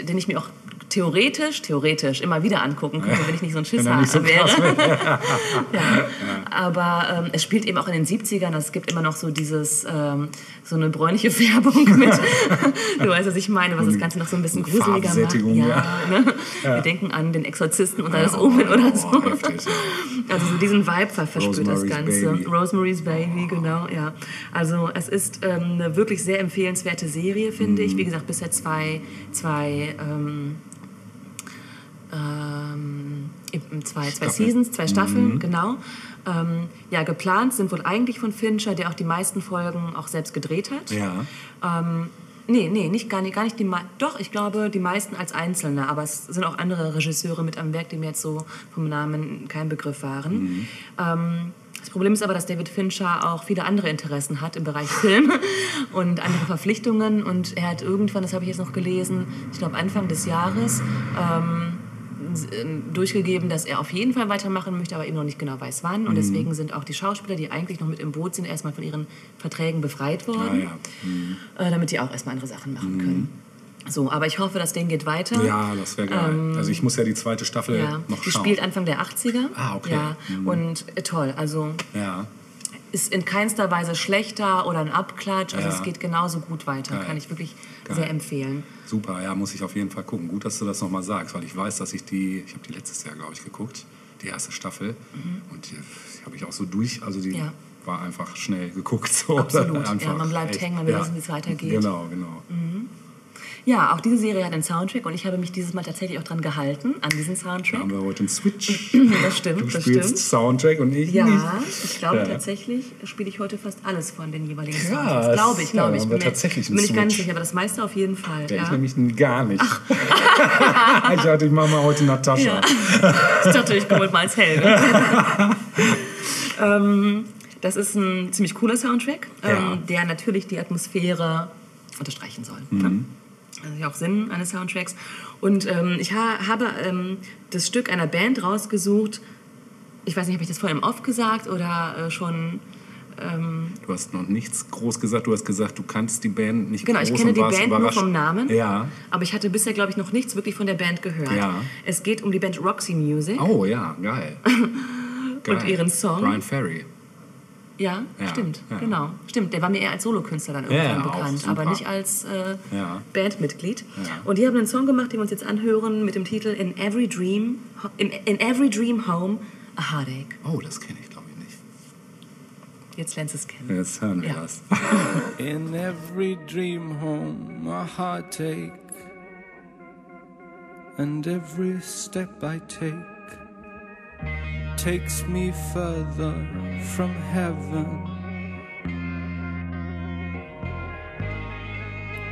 Speaker 1: den ich mir auch theoretisch, theoretisch immer wieder angucken könnte, wenn ich nicht so ein Schisser
Speaker 2: er so
Speaker 1: wäre.
Speaker 2: krass
Speaker 1: ja. Aber ähm, es spielt eben auch in den 70ern, es gibt immer noch so dieses, ähm, so eine bräunliche Färbung mit, du weißt, was ich meine, was das Ganze noch so ein bisschen
Speaker 2: Und
Speaker 1: gruseliger macht.
Speaker 2: Ja.
Speaker 1: Ne? Wir denken an den Exorzisten oder das Omen oder so.
Speaker 2: Oh, heftig, ja.
Speaker 1: Also so diesen Vibe ver- verspürt das Ganze.
Speaker 2: Baby.
Speaker 1: Rosemary's Baby, genau, ja. Also es ist ähm, eine wirklich sehr empfehlenswerte Serie, finde
Speaker 2: Mhm.
Speaker 1: ich. Wie gesagt, bisher zwei, zwei, ähm, ähm, eben zwei, zwei. Seasons, zwei Staffeln, genau. Ähm, ja, geplant sind wohl eigentlich von Fincher, der auch die meisten Folgen auch selbst gedreht hat.
Speaker 2: Ja.
Speaker 1: Ähm, nee, nee, nicht, gar nicht, gar nicht die Doch, ich glaube, die meisten als Einzelne, aber es sind auch andere Regisseure mit am Werk, die mir jetzt so vom Namen kein Begriff waren. Ähm, das Problem ist aber, dass David Fincher auch viele andere Interessen hat im Bereich Film und andere Verpflichtungen. Und er hat irgendwann, das habe ich jetzt noch gelesen, ich glaube Anfang des Jahres, ähm, ähm, durchgegeben, dass er auf jeden Fall weitermachen möchte, aber eben noch nicht genau weiß wann. Und deswegen sind auch die Schauspieler, die eigentlich noch mit im Boot sind, erstmal von ihren Verträgen befreit
Speaker 2: Ah,
Speaker 1: worden
Speaker 2: ja.
Speaker 1: äh, damit die auch erstmal andere Sachen machen können. So, aber ich hoffe, das Ding geht weiter.
Speaker 2: ja, das wäre geil. also ich muss ja die zweite Staffel
Speaker 1: Ähm, Ja,
Speaker 2: noch
Speaker 1: die
Speaker 2: schauen.
Speaker 1: spielt Anfang der 80er.
Speaker 2: Ah, okay.
Speaker 1: Ja, und äh, toll. Also
Speaker 2: ja.
Speaker 1: ist in keinster Weise schlechter oder ein Abklatsch. Also
Speaker 2: Ja.
Speaker 1: es geht genauso gut weiter.
Speaker 2: Geil.
Speaker 1: Kann ich wirklich
Speaker 2: Geil.
Speaker 1: sehr empfehlen.
Speaker 2: Super, ja, muss ich auf jeden Fall gucken. Gut, dass du das nochmal sagst, weil ich weiß, dass ich die, ich habe die letztes Jahr, glaube ich, geguckt, die erste Staffel. Und die, die habe ich auch so durch, also die
Speaker 1: Mhm. Ja.
Speaker 2: war einfach schnell geguckt. So.
Speaker 1: Absolut, ja, man bleibt
Speaker 2: echt,
Speaker 1: hängen, man will
Speaker 2: ja.
Speaker 1: wissen, wie es weitergeht.
Speaker 2: Genau, genau.
Speaker 1: Ja, auch diese Serie hat einen Soundtrack und ich habe mich dieses Mal tatsächlich auch dran gehalten, an diesen
Speaker 2: Da
Speaker 1: Soundtrack.
Speaker 2: haben wir heute einen Switch.
Speaker 1: Das stimmt,
Speaker 2: Du
Speaker 1: das
Speaker 2: spielst
Speaker 1: stimmt.
Speaker 2: Soundtrack und ich
Speaker 1: Ja,
Speaker 2: nicht.
Speaker 1: ich glaube
Speaker 2: Ja.
Speaker 1: tatsächlich spiele ich heute fast alles von den jeweiligen
Speaker 2: Krass.
Speaker 1: Soundtracks. Glaube ich, glaube
Speaker 2: Ja,
Speaker 1: ich. Bin
Speaker 2: tatsächlich
Speaker 1: bin ich ganz
Speaker 2: Switch.
Speaker 1: sicher, aber das meiste auf jeden Fall.
Speaker 2: Ich
Speaker 1: ja.
Speaker 2: nämlich gar nicht. ich dachte, ich mache mal heute Natascha.
Speaker 1: Ja. Ich dachte, ich komme mal als Helge. ähm, das ist ein ziemlich cooler Soundtrack,
Speaker 2: Ja.
Speaker 1: ähm, der natürlich die Atmosphäre unterstreichen soll. Ne? Das ist ja auch Sinn eines Soundtracks. Und ähm, ich ha habe ähm, das Stück einer Band rausgesucht. Ich weiß nicht, habe ich das vorher im Off gesagt oder äh, schon.
Speaker 2: Du hast noch nichts groß gesagt. Du hast gesagt, du kannst die Band nicht
Speaker 1: Genau,
Speaker 2: groß
Speaker 1: ich kenne
Speaker 2: und
Speaker 1: die Band nur vom Namen.
Speaker 2: Ja.
Speaker 1: Aber ich hatte bisher, glaube ich, noch nichts wirklich von der Band gehört.
Speaker 2: Ja.
Speaker 1: Es geht um die Band Roxy Music.
Speaker 2: Oh ja, geil. geil.
Speaker 1: ihren Song?
Speaker 2: Brian Ferry.
Speaker 1: Ja,
Speaker 2: Ja,
Speaker 1: stimmt,
Speaker 2: ja.
Speaker 1: genau. Stimmt, der war mir eher als Solokünstler dann irgendwann bekannt, aber nicht als äh,
Speaker 2: Ja.
Speaker 1: Bandmitglied.
Speaker 2: Ja.
Speaker 1: Und die haben einen Song gemacht, den wir uns jetzt anhören, mit dem Titel In Every Dream, in, in Every Dream Home, a Heartache.
Speaker 2: Oh, das kenne ich, glaube ich, nicht.
Speaker 1: Jetzt lernst du es kennen.
Speaker 2: Jetzt hören wir
Speaker 1: Ja.
Speaker 2: das.
Speaker 3: In every dream home, a heartache, and every step I take takes me further from heaven.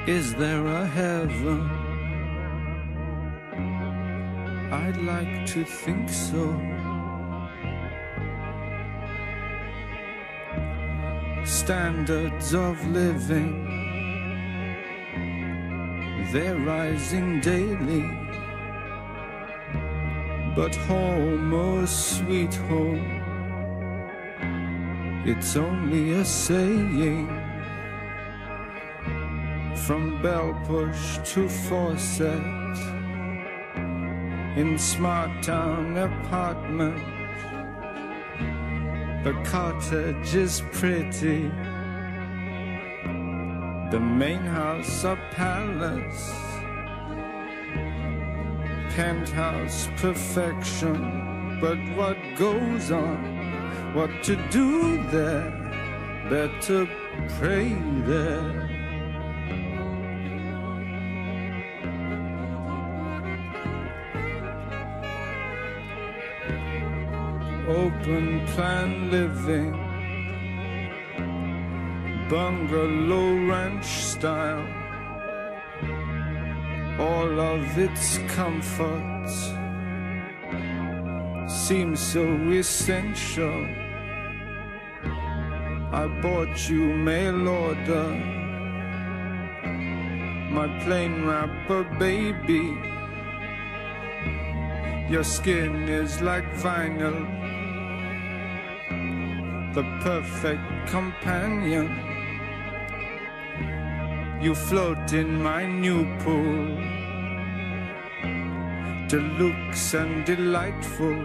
Speaker 3: Is there a heaven? I'd like to think so. standards of living. They're rising daily. But home, oh sweet home, it's only a saying. From bell push to faucet, in smart town apartment. The cottage is pretty. The main house a palace. Penthouse perfection. But what goes on? What to do there? Better pray there. open plan living, bungalow ranch style, all of its comforts seem so essential. I bought you mail order, my plain wrapper baby. Your skin is like vinyl the perfect companion. You float in my new pool, deluxe and delightful,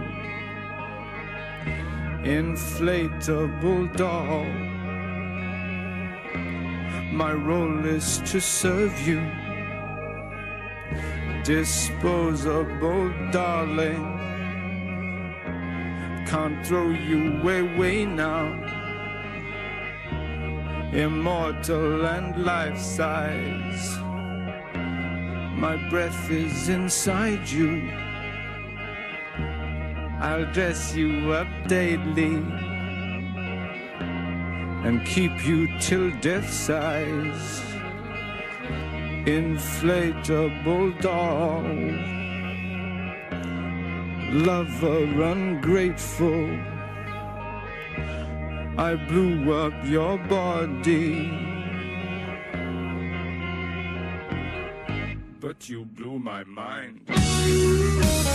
Speaker 3: inflatable doll. My role is to serve you, disposable darling can't throw you away now. Immortal and life size. My breath is inside you. I'll dress you up daily and keep you till death size. Inflatable doll lover ungrateful. I blew up your body, you blew my mind.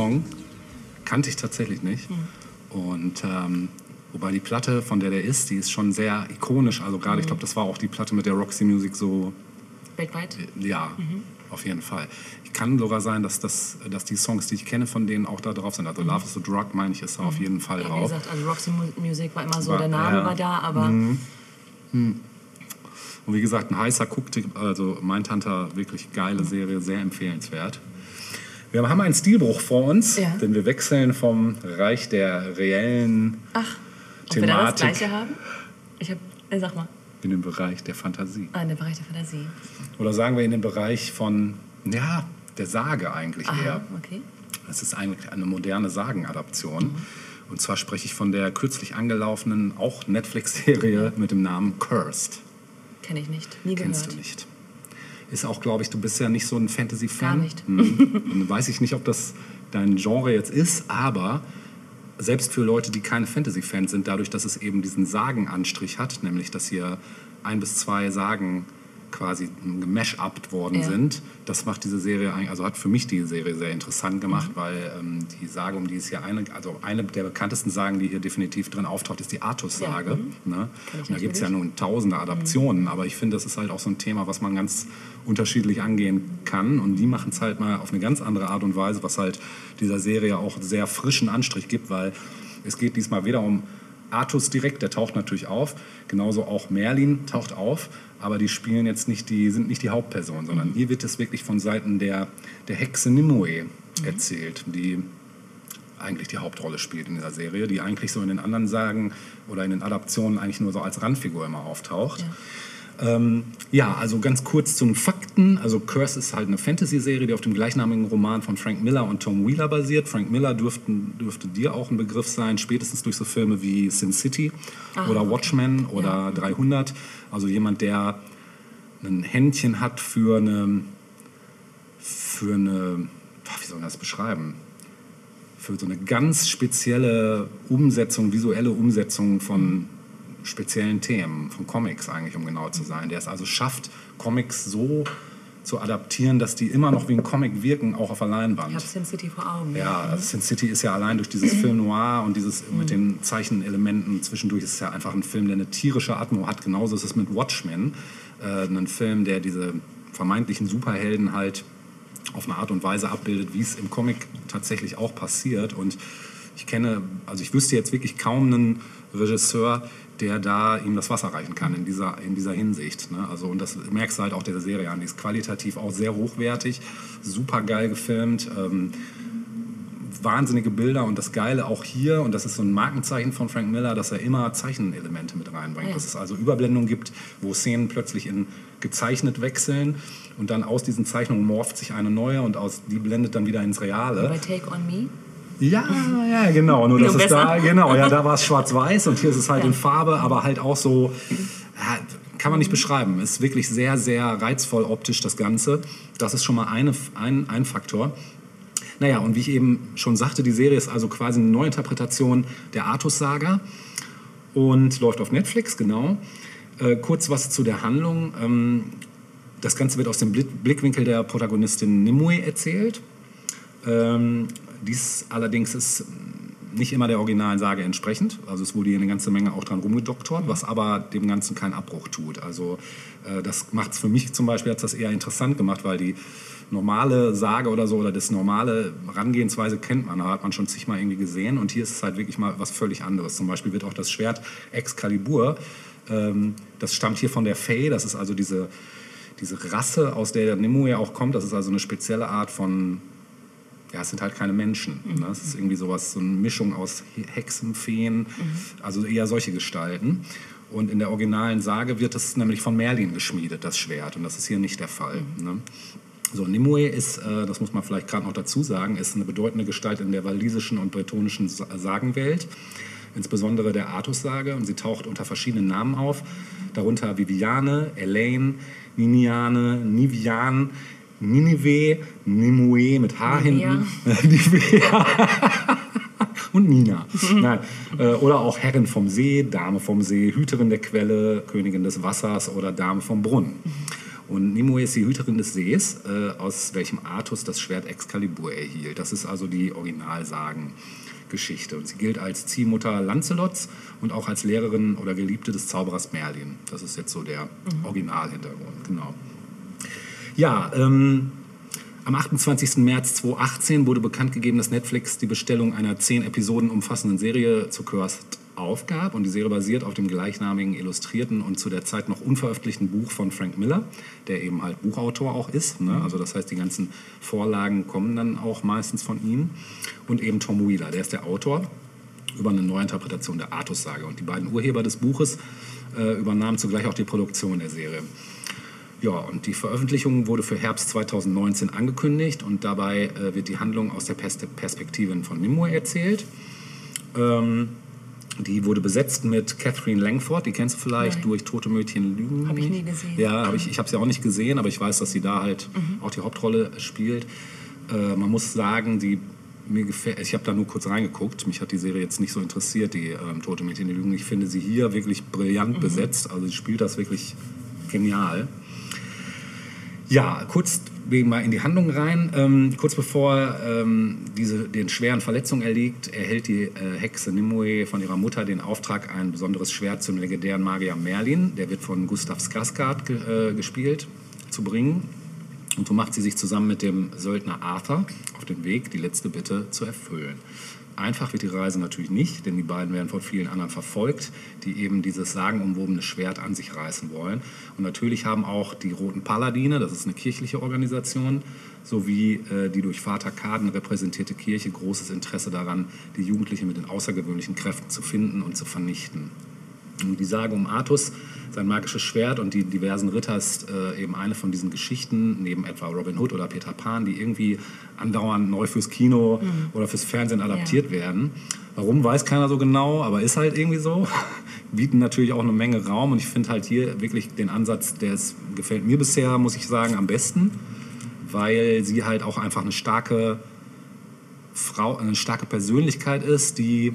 Speaker 2: Song. Kannte ich tatsächlich nicht. Und ähm, wobei die Platte, von der der ist, die ist schon sehr ikonisch. Also gerade, ich glaube, das war auch die Platte mit der Roxy Music so,
Speaker 1: Weltweit?
Speaker 2: ja, auf jeden Fall. Ich kann sogar sein, dass, das, dass die Songs, die ich kenne von denen auch da drauf sind. Also Love is a Drug, meine ich, ist da auf jeden Fall
Speaker 1: Ja, wie
Speaker 2: drauf.
Speaker 1: gesagt, also Roxy Mu- Music war immer so,
Speaker 2: War-
Speaker 1: der Name
Speaker 2: ja.
Speaker 1: war da, aber
Speaker 2: Und wie gesagt, ein heißer Cook-Tipp, also Mindhunter, wirklich geile Serie, sehr empfehlenswert. Wir haben einen Stilbruch vor uns,
Speaker 1: Ja.
Speaker 2: denn wir wechseln vom Reich der reellen
Speaker 1: ach, ob wir da das
Speaker 2: Thematik
Speaker 1: Gleiche haben? Ich hab, äh, sag mal,
Speaker 2: in den Bereich der Fantasie.
Speaker 1: ah, in der Bereich der Fantasie.
Speaker 2: Oder sagen wir in den Bereich von, ja, der Sage eigentlich
Speaker 1: Aha,
Speaker 2: eher.
Speaker 1: okay.
Speaker 2: Es ist eigentlich eine moderne Sagenadaption. Und zwar spreche ich von der kürzlich angelaufenen, auch Netflix-Serie mit dem Namen Cursed.
Speaker 1: Kenne ich nicht, nie gehört.
Speaker 2: Kennst du nicht. Ist auch, glaube ich, du bist ja nicht so ein Fantasy-Fan.
Speaker 1: Gar nicht.
Speaker 2: Und weiß ich nicht, ob das dein Genre jetzt ist, aber selbst für Leute, die keine Fantasy-Fans sind, dadurch, dass es eben diesen Sagenanstrich hat, nämlich dass hier ein bis zwei Sagen quasi gemashupt worden
Speaker 1: Ja.
Speaker 2: sind, das macht diese Serie, also hat für mich die Serie sehr interessant gemacht, weil ähm, die Sage, um die es hier eine, also eine der bekanntesten Sagen, die hier definitiv drin auftaucht, ist die Artus-Sage.
Speaker 1: Ja,
Speaker 2: Ne?
Speaker 1: Ich
Speaker 2: Und da gibt es ja nun tausende Adaptionen, aber ich finde, das ist halt auch so ein Thema, was man ganz unterschiedlich angehen kann. Und die machen es halt mal auf eine ganz andere Art und Weise, was halt dieser Serie auch sehr frischen Anstrich gibt, weil es geht diesmal weder um Artus direkt, der taucht natürlich auf, genauso auch Merlin taucht auf, aber die spielen jetzt nicht die, sind nicht die Hauptperson, sondern hier wird es wirklich von Seiten der, der Hexe Nimue erzählt, die eigentlich die Hauptrolle spielt in dieser Serie, die eigentlich so in den anderen Sagen oder in den Adaptionen eigentlich nur so als Randfigur immer auftaucht. Ja, ähm, ja also ganz kurz zu den Fakten. Also Curse ist halt eine Fantasy-Serie, die auf dem gleichnamigen Roman von Frank Miller und Tom Wheeler basiert. Frank Miller dürften, dürfte dir auch ein Begriff sein, spätestens durch so Filme wie Sin City oder Watchmen oder 300. Also jemand, der ein Händchen hat für eine, für eine, wie soll man das beschreiben? für so eine ganz spezielle Umsetzung, visuelle Umsetzung von speziellen Themen, von Comics eigentlich, um genau zu sein. Der es also schafft, Comics so zu adaptieren, dass die immer noch wie ein Comic wirken, auch auf der
Speaker 1: Ich habe Sin City vor Augen.
Speaker 2: Ja, also Sin City ist ja allein durch dieses Film Noir und dieses mit den Zeichenelementen zwischendurch ist es ja einfach ein Film, der eine tierische Atmo hat. Genauso ist es mit Watchmen, äh, ein Film, der diese vermeintlichen Superhelden halt auf eine Art und Weise abbildet, wie es im Comic tatsächlich auch passiert. Und ich kenne, also ich wüsste jetzt wirklich kaum einen Regisseur, der da ihm das Wasser reichen kann in dieser, in dieser Hinsicht. Ne? Also, und das merkst du halt auch der Serie an. Die ist qualitativ auch sehr hochwertig, super geil gefilmt. Ähm, wahnsinnige Bilder und das Geile auch hier, und das ist so ein Markenzeichen von Frank Miller, dass er immer Zeichenelemente mit reinbringt.
Speaker 1: Ja.
Speaker 2: Dass es also Überblendungen gibt, wo Szenen plötzlich in gezeichnet wechseln und dann aus diesen Zeichnungen morpht sich eine neue und aus, die blendet dann wieder ins Reale.
Speaker 1: Bei Take On Me.
Speaker 2: Ja, ja, genau. Nur das ist da, genau, ja, da war es schwarz-weiß und hier ist es halt
Speaker 1: Ja.
Speaker 2: in Farbe, aber halt auch so, kann man nicht beschreiben. Ist wirklich sehr, sehr reizvoll optisch das Ganze. Das ist schon mal eine, ein, ein Faktor. Naja, und wie ich eben schon sagte, die Serie ist also quasi eine Neuinterpretation der Artus-Saga und läuft auf Netflix, genau. Äh, kurz was zu der Handlung. Ähm, das Ganze wird aus dem Blick- Blickwinkel der Protagonistin Nimue erzählt. Ähm, dies allerdings ist nicht immer der originalen Sage entsprechend. Also es wurde hier eine ganze Menge auch dran rumgedoktort, was aber dem Ganzen keinen Abbruch tut. Also äh, das macht es für mich zum Beispiel, hat das eher interessant gemacht, weil die normale Sage oder so oder das normale Herangehensweise kennt man, hat man schon zigmal irgendwie gesehen und hier ist es halt wirklich mal was völlig anderes. Zum Beispiel wird auch das Schwert Excalibur, ähm, das stammt hier von der Fae, das ist also diese, diese Rasse, aus der der Nimue auch kommt, das ist also eine spezielle Art von ja, es sind halt keine Menschen. Ne? Es ist irgendwie sowas, so eine Mischung aus He- Hexen, Feen, also eher solche Gestalten. Und in der originalen Sage wird es nämlich von Merlin geschmiedet, das Schwert. Und das ist hier nicht der Fall. Ne? So, Nimue ist, äh, das muss man vielleicht gerade noch dazu sagen, ist eine bedeutende Gestalt in der walisischen und bretonischen Sa- Sagenwelt, insbesondere der Artus-Sage. Und sie taucht unter verschiedenen Namen auf, darunter Viviane, Elaine, Niniane, Nivian, Ninive, Nimue mit H hinten. Nivea. Und Nina. Nein. Äh, Oder auch Herrin vom See, Dame vom See, Hüterin der Quelle, Königin des Wassers oder Dame vom Brunnen. Und Nimue ist die Hüterin des Sees, äh, aus welchem Artus das Schwert Excalibur erhielt. Das ist also die Originalsagengeschichte. Und sie gilt als Ziehmutter Lancelots und auch als Lehrerin oder Geliebte des Zauberers Merlin. Das ist jetzt so der Originalhintergrund, genau. Ja, ähm, am 28. März 2018 wurde bekannt gegeben, dass Netflix die Bestellung einer zehn Episoden umfassenden Serie zu Cursed aufgab. Und die Serie basiert auf dem gleichnamigen illustrierten und zu der Zeit noch unveröffentlichten Buch von Frank Miller, der eben halt Buchautor auch ist. Ne? Also das heißt, die ganzen Vorlagen kommen dann auch meistens von ihm. Und eben Tom Wheeler, der ist der Autor über eine Neuinterpretation der Artus-Sage. Und die beiden Urheber des Buches äh, übernahmen zugleich auch die Produktion der Serie. Ja, und die Veröffentlichung wurde für Herbst 2019 angekündigt und dabei äh, wird die Handlung aus der Pers Perspektive von Nimue erzählt. Ähm, die wurde besetzt mit Catherine Langford, die kennst du vielleicht
Speaker 1: Nein.
Speaker 2: durch Tote Mädchen Lügen.
Speaker 1: Hab ich nie gesehen.
Speaker 2: Ja, hab ich, ich habe sie auch nicht gesehen, aber ich weiß, dass sie da halt
Speaker 1: Mhm.
Speaker 2: auch die Hauptrolle spielt. Äh, man muss sagen, die, mir gefällt, ich habe da nur kurz reingeguckt, mich hat die Serie jetzt nicht so interessiert, die ähm, Tote Mädchen Lügen. Ich finde sie hier wirklich brillant
Speaker 1: Mhm.
Speaker 2: besetzt, also sie spielt das wirklich genial. Ja, kurz mal in die Handlung rein. Ähm, kurz bevor ähm, diese den schweren Verletzungen erliegt, erhält die äh, Hexe Nimue von ihrer Mutter den Auftrag, ein besonderes Schwert zum legendären Magier Merlin, der wird von Gustav Skarsgård ge äh, gespielt, zu bringen. Und so macht sie sich zusammen mit dem Söldner Arthur auf den Weg, die letzte Bitte zu erfüllen. Einfach wird die Reise natürlich nicht, denn die beiden werden von vielen anderen verfolgt, die eben dieses sagenumwobene Schwert an sich reißen wollen. Und natürlich haben auch die Roten Paladine, das ist eine kirchliche Organisation, sowie äh, die durch Vater Kaden repräsentierte Kirche großes Interesse daran, die Jugendlichen mit den außergewöhnlichen Kräften zu finden und zu vernichten. Die Sage um Artus, sein magisches Schwert und die diversen Ritter ist äh, eben eine von diesen Geschichten, neben etwa Robin Hood oder Peter Pan, die irgendwie andauernd neu fürs Kino oder fürs Fernsehen adaptiert werden. Warum, weiß keiner so genau, aber ist halt irgendwie so. Bieten natürlich auch eine Menge Raum und ich finde halt hier wirklich den Ansatz, der ist, gefällt mir bisher, muss ich sagen, am besten, weil sie halt auch einfach eine starke Frau, eine starke Persönlichkeit ist, die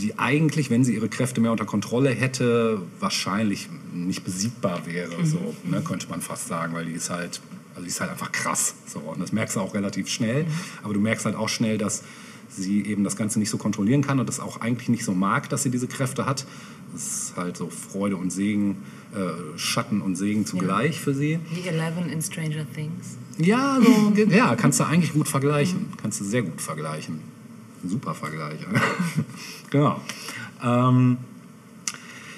Speaker 2: die eigentlich, wenn sie ihre Kräfte mehr unter Kontrolle hätte, wahrscheinlich nicht besiegbar wäre, so, ne, könnte man fast sagen, weil die ist halt, also die ist halt einfach krass. So, und das merkst du auch relativ schnell. Aber du merkst halt auch schnell, dass sie eben das Ganze nicht so kontrollieren kann und das auch eigentlich nicht so mag, dass sie diese Kräfte hat. Das ist halt so Freude und Segen, äh, Schatten und Segen zugleich für sie.
Speaker 1: Wie Eleven in Stranger Things.
Speaker 2: Ja, so, ja, kannst du eigentlich gut vergleichen. Kannst du sehr gut vergleichen. Super Vergleich. genau. Ähm,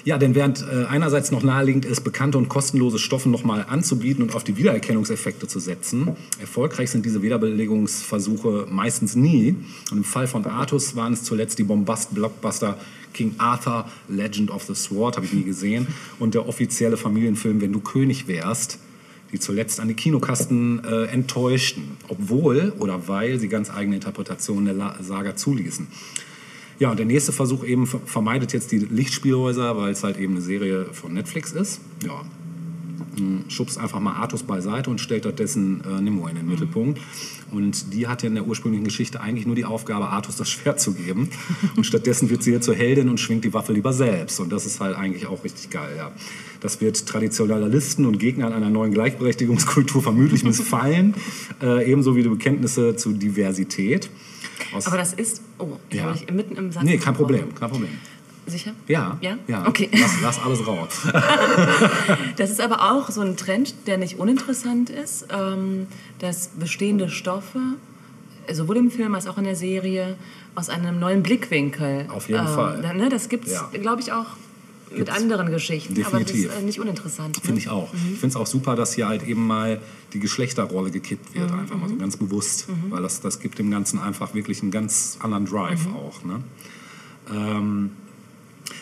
Speaker 2: ja, denn während äh, einerseits noch naheliegend ist, bekannte und kostenlose Stoffe nochmal anzubieten und auf die Wiedererkennungseffekte zu setzen, erfolgreich sind diese Wiederbelegungsversuche meistens nie. Und im Fall von Artus waren es zuletzt die Bombast-Blockbuster King Arthur, Legend of the Sword, habe ich nie gesehen, und der offizielle Familienfilm Wenn du König wärst, die zuletzt an die Kinokasten äh, enttäuschten, obwohl oder weil sie ganz eigene Interpretationen der La Saga zuließen. Ja, und der nächste Versuch eben ver- vermeidet jetzt die Lichtspielhäuser, weil es halt eben eine Serie von Netflix ist. Ja, schubst einfach mal Artus beiseite und stellt stattdessen äh, Nimue in den Mittelpunkt. Und die hatte in der ursprünglichen Geschichte eigentlich nur die Aufgabe, Artus das Schwert zu geben. Und stattdessen wird sie hier zur Heldin und schwingt die Waffe lieber selbst. Und das ist halt eigentlich auch richtig geil, ja. Das wird Traditionalisten und Gegnern einer neuen Gleichberechtigungskultur vermutlich missfallen. Äh, ebenso wie die Bekenntnisse zu Diversität. Aus
Speaker 1: Aber das ist. Oh, ich
Speaker 2: Ja.
Speaker 1: mich mitten im Satz.
Speaker 2: nee, kein. Problem, kein Problem.
Speaker 1: Sicher?
Speaker 2: Ja,
Speaker 1: Ja?
Speaker 2: ja.
Speaker 1: Okay.
Speaker 2: Lass, lass alles raus.
Speaker 1: Das ist aber auch so ein Trend, der nicht uninteressant ist, ähm, dass bestehende Stoffe, sowohl im Film als auch in der Serie, aus einem neuen Blickwinkel.
Speaker 2: Auf jeden
Speaker 1: ähm,
Speaker 2: Fall.
Speaker 1: Ne, das gibt es,
Speaker 2: Ja.
Speaker 1: glaube ich, auch mit
Speaker 2: Gibt's
Speaker 1: anderen Geschichten.
Speaker 2: definitiv.
Speaker 1: Aber das ist äh, nicht uninteressant. Ne?
Speaker 2: Finde ich auch. Ich finde es auch super, dass hier halt eben mal die Geschlechterrolle gekippt wird, einfach mal so ganz bewusst. Weil das, das gibt dem Ganzen einfach wirklich einen ganz anderen Drive auch. Ne? Ähm,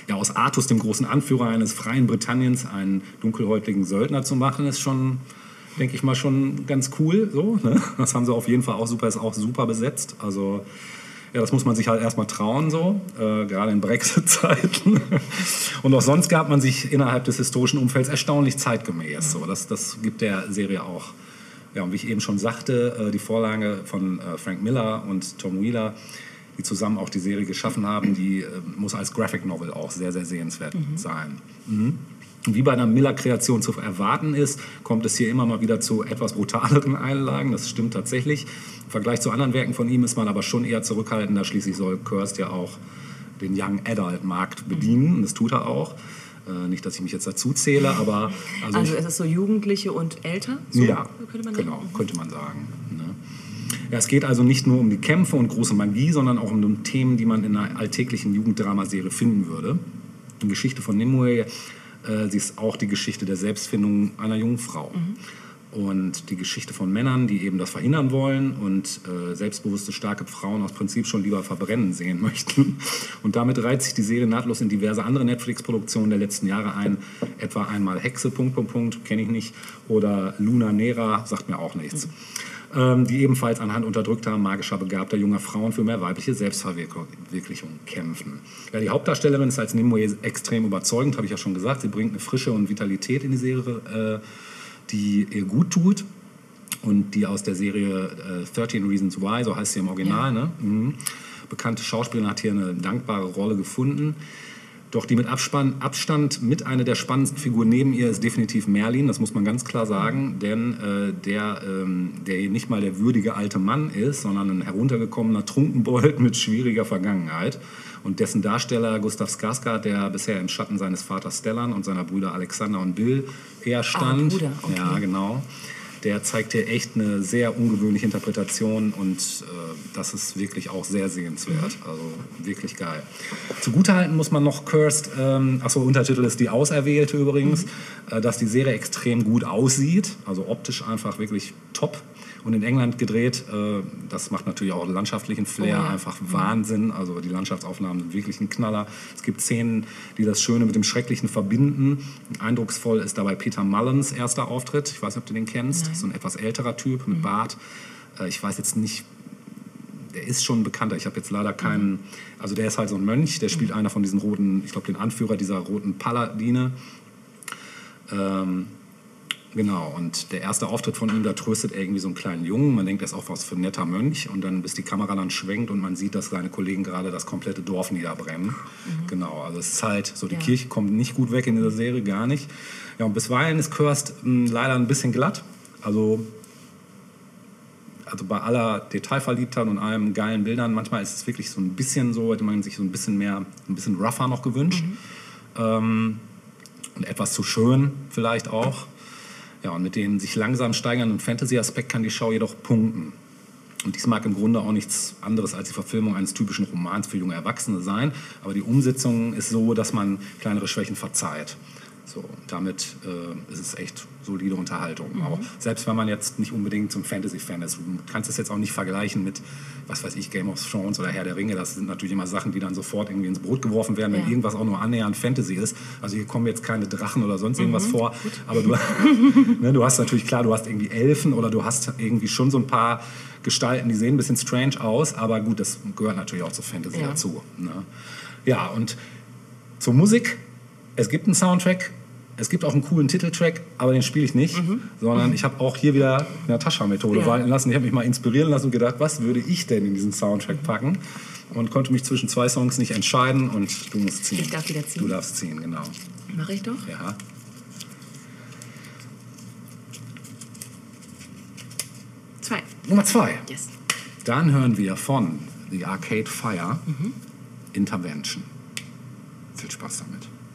Speaker 2: ja, aus Artus, dem großen Anführer eines freien Britanniens, einen dunkelhäutigen Söldner zu machen, ist schon, denke ich mal, schon ganz cool. So, ne? Das haben sie auf jeden Fall auch super, ist auch super besetzt. Also ja, das muss man sich halt erstmal trauen, so, äh, gerade in Brexit-Zeiten. Und auch sonst gab man sich innerhalb des historischen Umfelds erstaunlich zeitgemäß. So. Das, das gibt der Serie auch. Ja, und wie ich eben schon sagte, äh, die Vorlage von äh, Frank Miller und Tom Wheeler, die zusammen auch die Serie geschaffen haben, die äh, muss als Graphic Novel auch sehr, sehr sehenswert sein. Mhm. Wie bei einer Miller-Kreation zu erwarten ist, kommt es hier immer mal wieder zu etwas brutaleren Einlagen. Das stimmt tatsächlich. Im Vergleich zu anderen Werken von ihm ist man aber schon eher zurückhaltender. Schließlich soll Kirst ja auch den Young Adult Markt bedienen. Und das tut er auch. Äh, nicht, dass ich mich jetzt dazu zähle, aber also,
Speaker 1: Also es ist so Jugendliche und älter? So,
Speaker 2: ja,
Speaker 1: könnte man
Speaker 2: genau,
Speaker 1: sagen.
Speaker 2: könnte man sagen. Ne? Es geht also nicht nur um die Kämpfe und große Magie, sondern auch um Themen, die man in einer alltäglichen Jugenddramaserie finden würde. Die Geschichte von Nimue, äh, sie ist auch die Geschichte der Selbstfindung einer jungen Frau. Und die Geschichte von Männern, die eben das verhindern wollen und äh, selbstbewusste, starke Frauen aus Prinzip schon lieber verbrennen sehen möchten. Und damit reiht sich die Serie nahtlos in diverse andere Netflix-Produktionen der letzten Jahre ein. Etwa einmal Hexe, Punkt, Punkt, Punkt, kenne ich nicht. Oder Luna Nera, sagt mir auch nichts. Ähm, die ebenfalls anhand unterdrückter, magischer, begabter junger Frauen für mehr weibliche Selbstverwirklichung kämpfen. Ja, die Hauptdarstellerin ist als Nimue extrem überzeugend, habe ich ja schon gesagt. Sie bringt eine Frische und Vitalität in die Serie, äh, die ihr gut tut und die aus der Serie äh, 13 Reasons Why, so heißt sie im Original, ne? Mhm. bekannte Schauspielerin hat hier eine dankbare Rolle gefunden. Doch die mit Abspann, Abstand mit einer der spannendsten Figuren neben ihr ist definitiv Merlin, das muss man ganz klar sagen, denn äh, der, ähm, der nicht mal der würdige alte Mann ist, sondern ein heruntergekommener Trunkenbold mit schwieriger Vergangenheit. Und dessen Darsteller Gustav Skarsgård, der bisher im Schatten seines Vaters Stellan und seiner Brüder Alexander und Bill eher stand.
Speaker 1: Bruder, okay.
Speaker 2: Ja, genau. Der zeigt hier echt eine sehr ungewöhnliche Interpretation und äh, das ist wirklich auch sehr sehenswert. Also wirklich geil. Zugutehalten muss man noch Cursed, ähm, achso, Untertitel ist die Auserwählte übrigens, äh, dass die Serie extrem gut aussieht, also optisch einfach wirklich top. Und in England gedreht, äh, das macht natürlich auch landschaftlichen Flair,
Speaker 1: Oh ja.
Speaker 2: einfach Wahnsinn. Also die Landschaftsaufnahmen sind wirklich ein Knaller. Es gibt Szenen, die das Schöne mit dem Schrecklichen verbinden. Eindrucksvoll ist dabei Peter Mullins erster Auftritt. Ich weiß nicht, ob du den kennst. So ein etwas älterer Typ mit Bart. Äh, Ich weiß jetzt nicht, der ist schon bekannter. Ich habe jetzt leider keinen. Also der ist halt so ein Mönch, der spielt einer von diesen roten, ich glaube den Anführer dieser roten Paladine. Ähm, genau, und der erste Auftritt von ihm, da tröstet er irgendwie so einen kleinen Jungen. Man denkt, er ist auch was für ein netter Mönch. Und dann, bis die Kamera dann schwenkt und man sieht, dass seine Kollegen gerade das komplette Dorf niederbrennen. Genau, also es ist halt so, die
Speaker 1: Ja.
Speaker 2: Kirche kommt nicht gut weg in dieser Serie, gar nicht. Ja, und bisweilen ist Kirst mh, leider ein bisschen glatt. Also also bei aller Detailverliebtheit und allen geilen Bildern, manchmal ist es wirklich so ein bisschen so, hätte man sich so ein bisschen mehr, ein bisschen rougher noch gewünscht. Ähm, und etwas zu schön vielleicht auch. Ja, und mit den sich langsam steigernden Fantasy-Aspekt kann die Show jedoch punkten. Und dies mag im Grunde auch nichts anderes als die Verfilmung eines typischen Romans für junge Erwachsene sein, aber die Umsetzung ist so, dass man kleinere Schwächen verzeiht. So, damit äh, ist es echt solide Unterhaltung. Auch selbst wenn man jetzt nicht unbedingt zum Fantasy-Fan ist, du kannst es jetzt auch nicht vergleichen mit, was weiß ich, Game of Thrones oder Herr der Ringe. Das sind natürlich immer Sachen, die dann sofort irgendwie ins Brot geworfen werden, wenn
Speaker 1: Ja.
Speaker 2: irgendwas auch nur annähernd Fantasy ist. Also hier kommen jetzt keine Drachen oder sonst irgendwas vor, aber du, ne, du hast natürlich klar, du hast irgendwie Elfen oder du hast irgendwie schon so ein paar Gestalten, die sehen ein bisschen strange aus, aber gut, das gehört natürlich auch zur Fantasy
Speaker 1: Ja.
Speaker 2: dazu. Ne? Ja, und zur Musik. Es gibt einen Soundtrack, es gibt auch einen coolen Titeltrack, aber den spiele ich nicht, sondern ich habe auch hier wieder Natascha-Methode
Speaker 1: Ja.
Speaker 2: walten lassen. Ich habe mich mal inspirieren lassen und gedacht, was würde ich denn in diesen Soundtrack packen? Und konnte mich zwischen zwei Songs nicht entscheiden und du musst ziehen.
Speaker 1: Ich darf wieder ziehen?
Speaker 2: Du darfst ziehen, genau.
Speaker 1: Mache ich doch.
Speaker 2: Ja.
Speaker 1: Zwei.
Speaker 2: Nummer zwei.
Speaker 1: Yes.
Speaker 2: Dann hören wir von The Arcade Fire Intervention. Viel Spaß damit.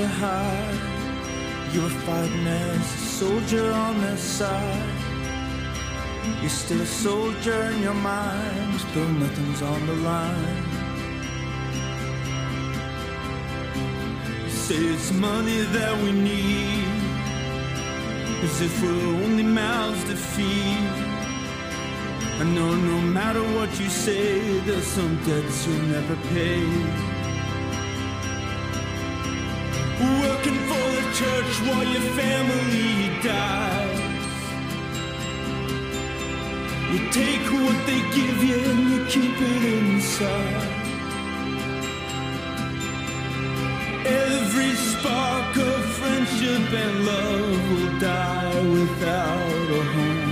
Speaker 4: to hide. You're fighting as a soldier on their side. You're still a soldier in your mind, though nothing's on the line. You Say it's money that we need, as if we're only mouths to feed. I know no matter what you say, there's some debts you'll never pay. Working for the church while your family dies. You take what they give you and you keep it inside. Every spark of friendship and love will die without a home.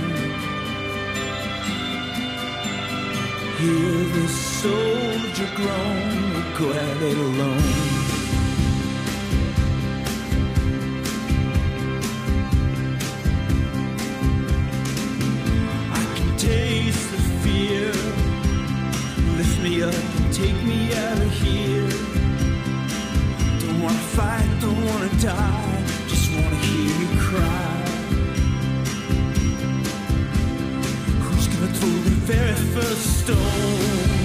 Speaker 4: Hear the soldier groan, go at it alone. Just wanna hear you cry. Who's gonna throw the very first stone?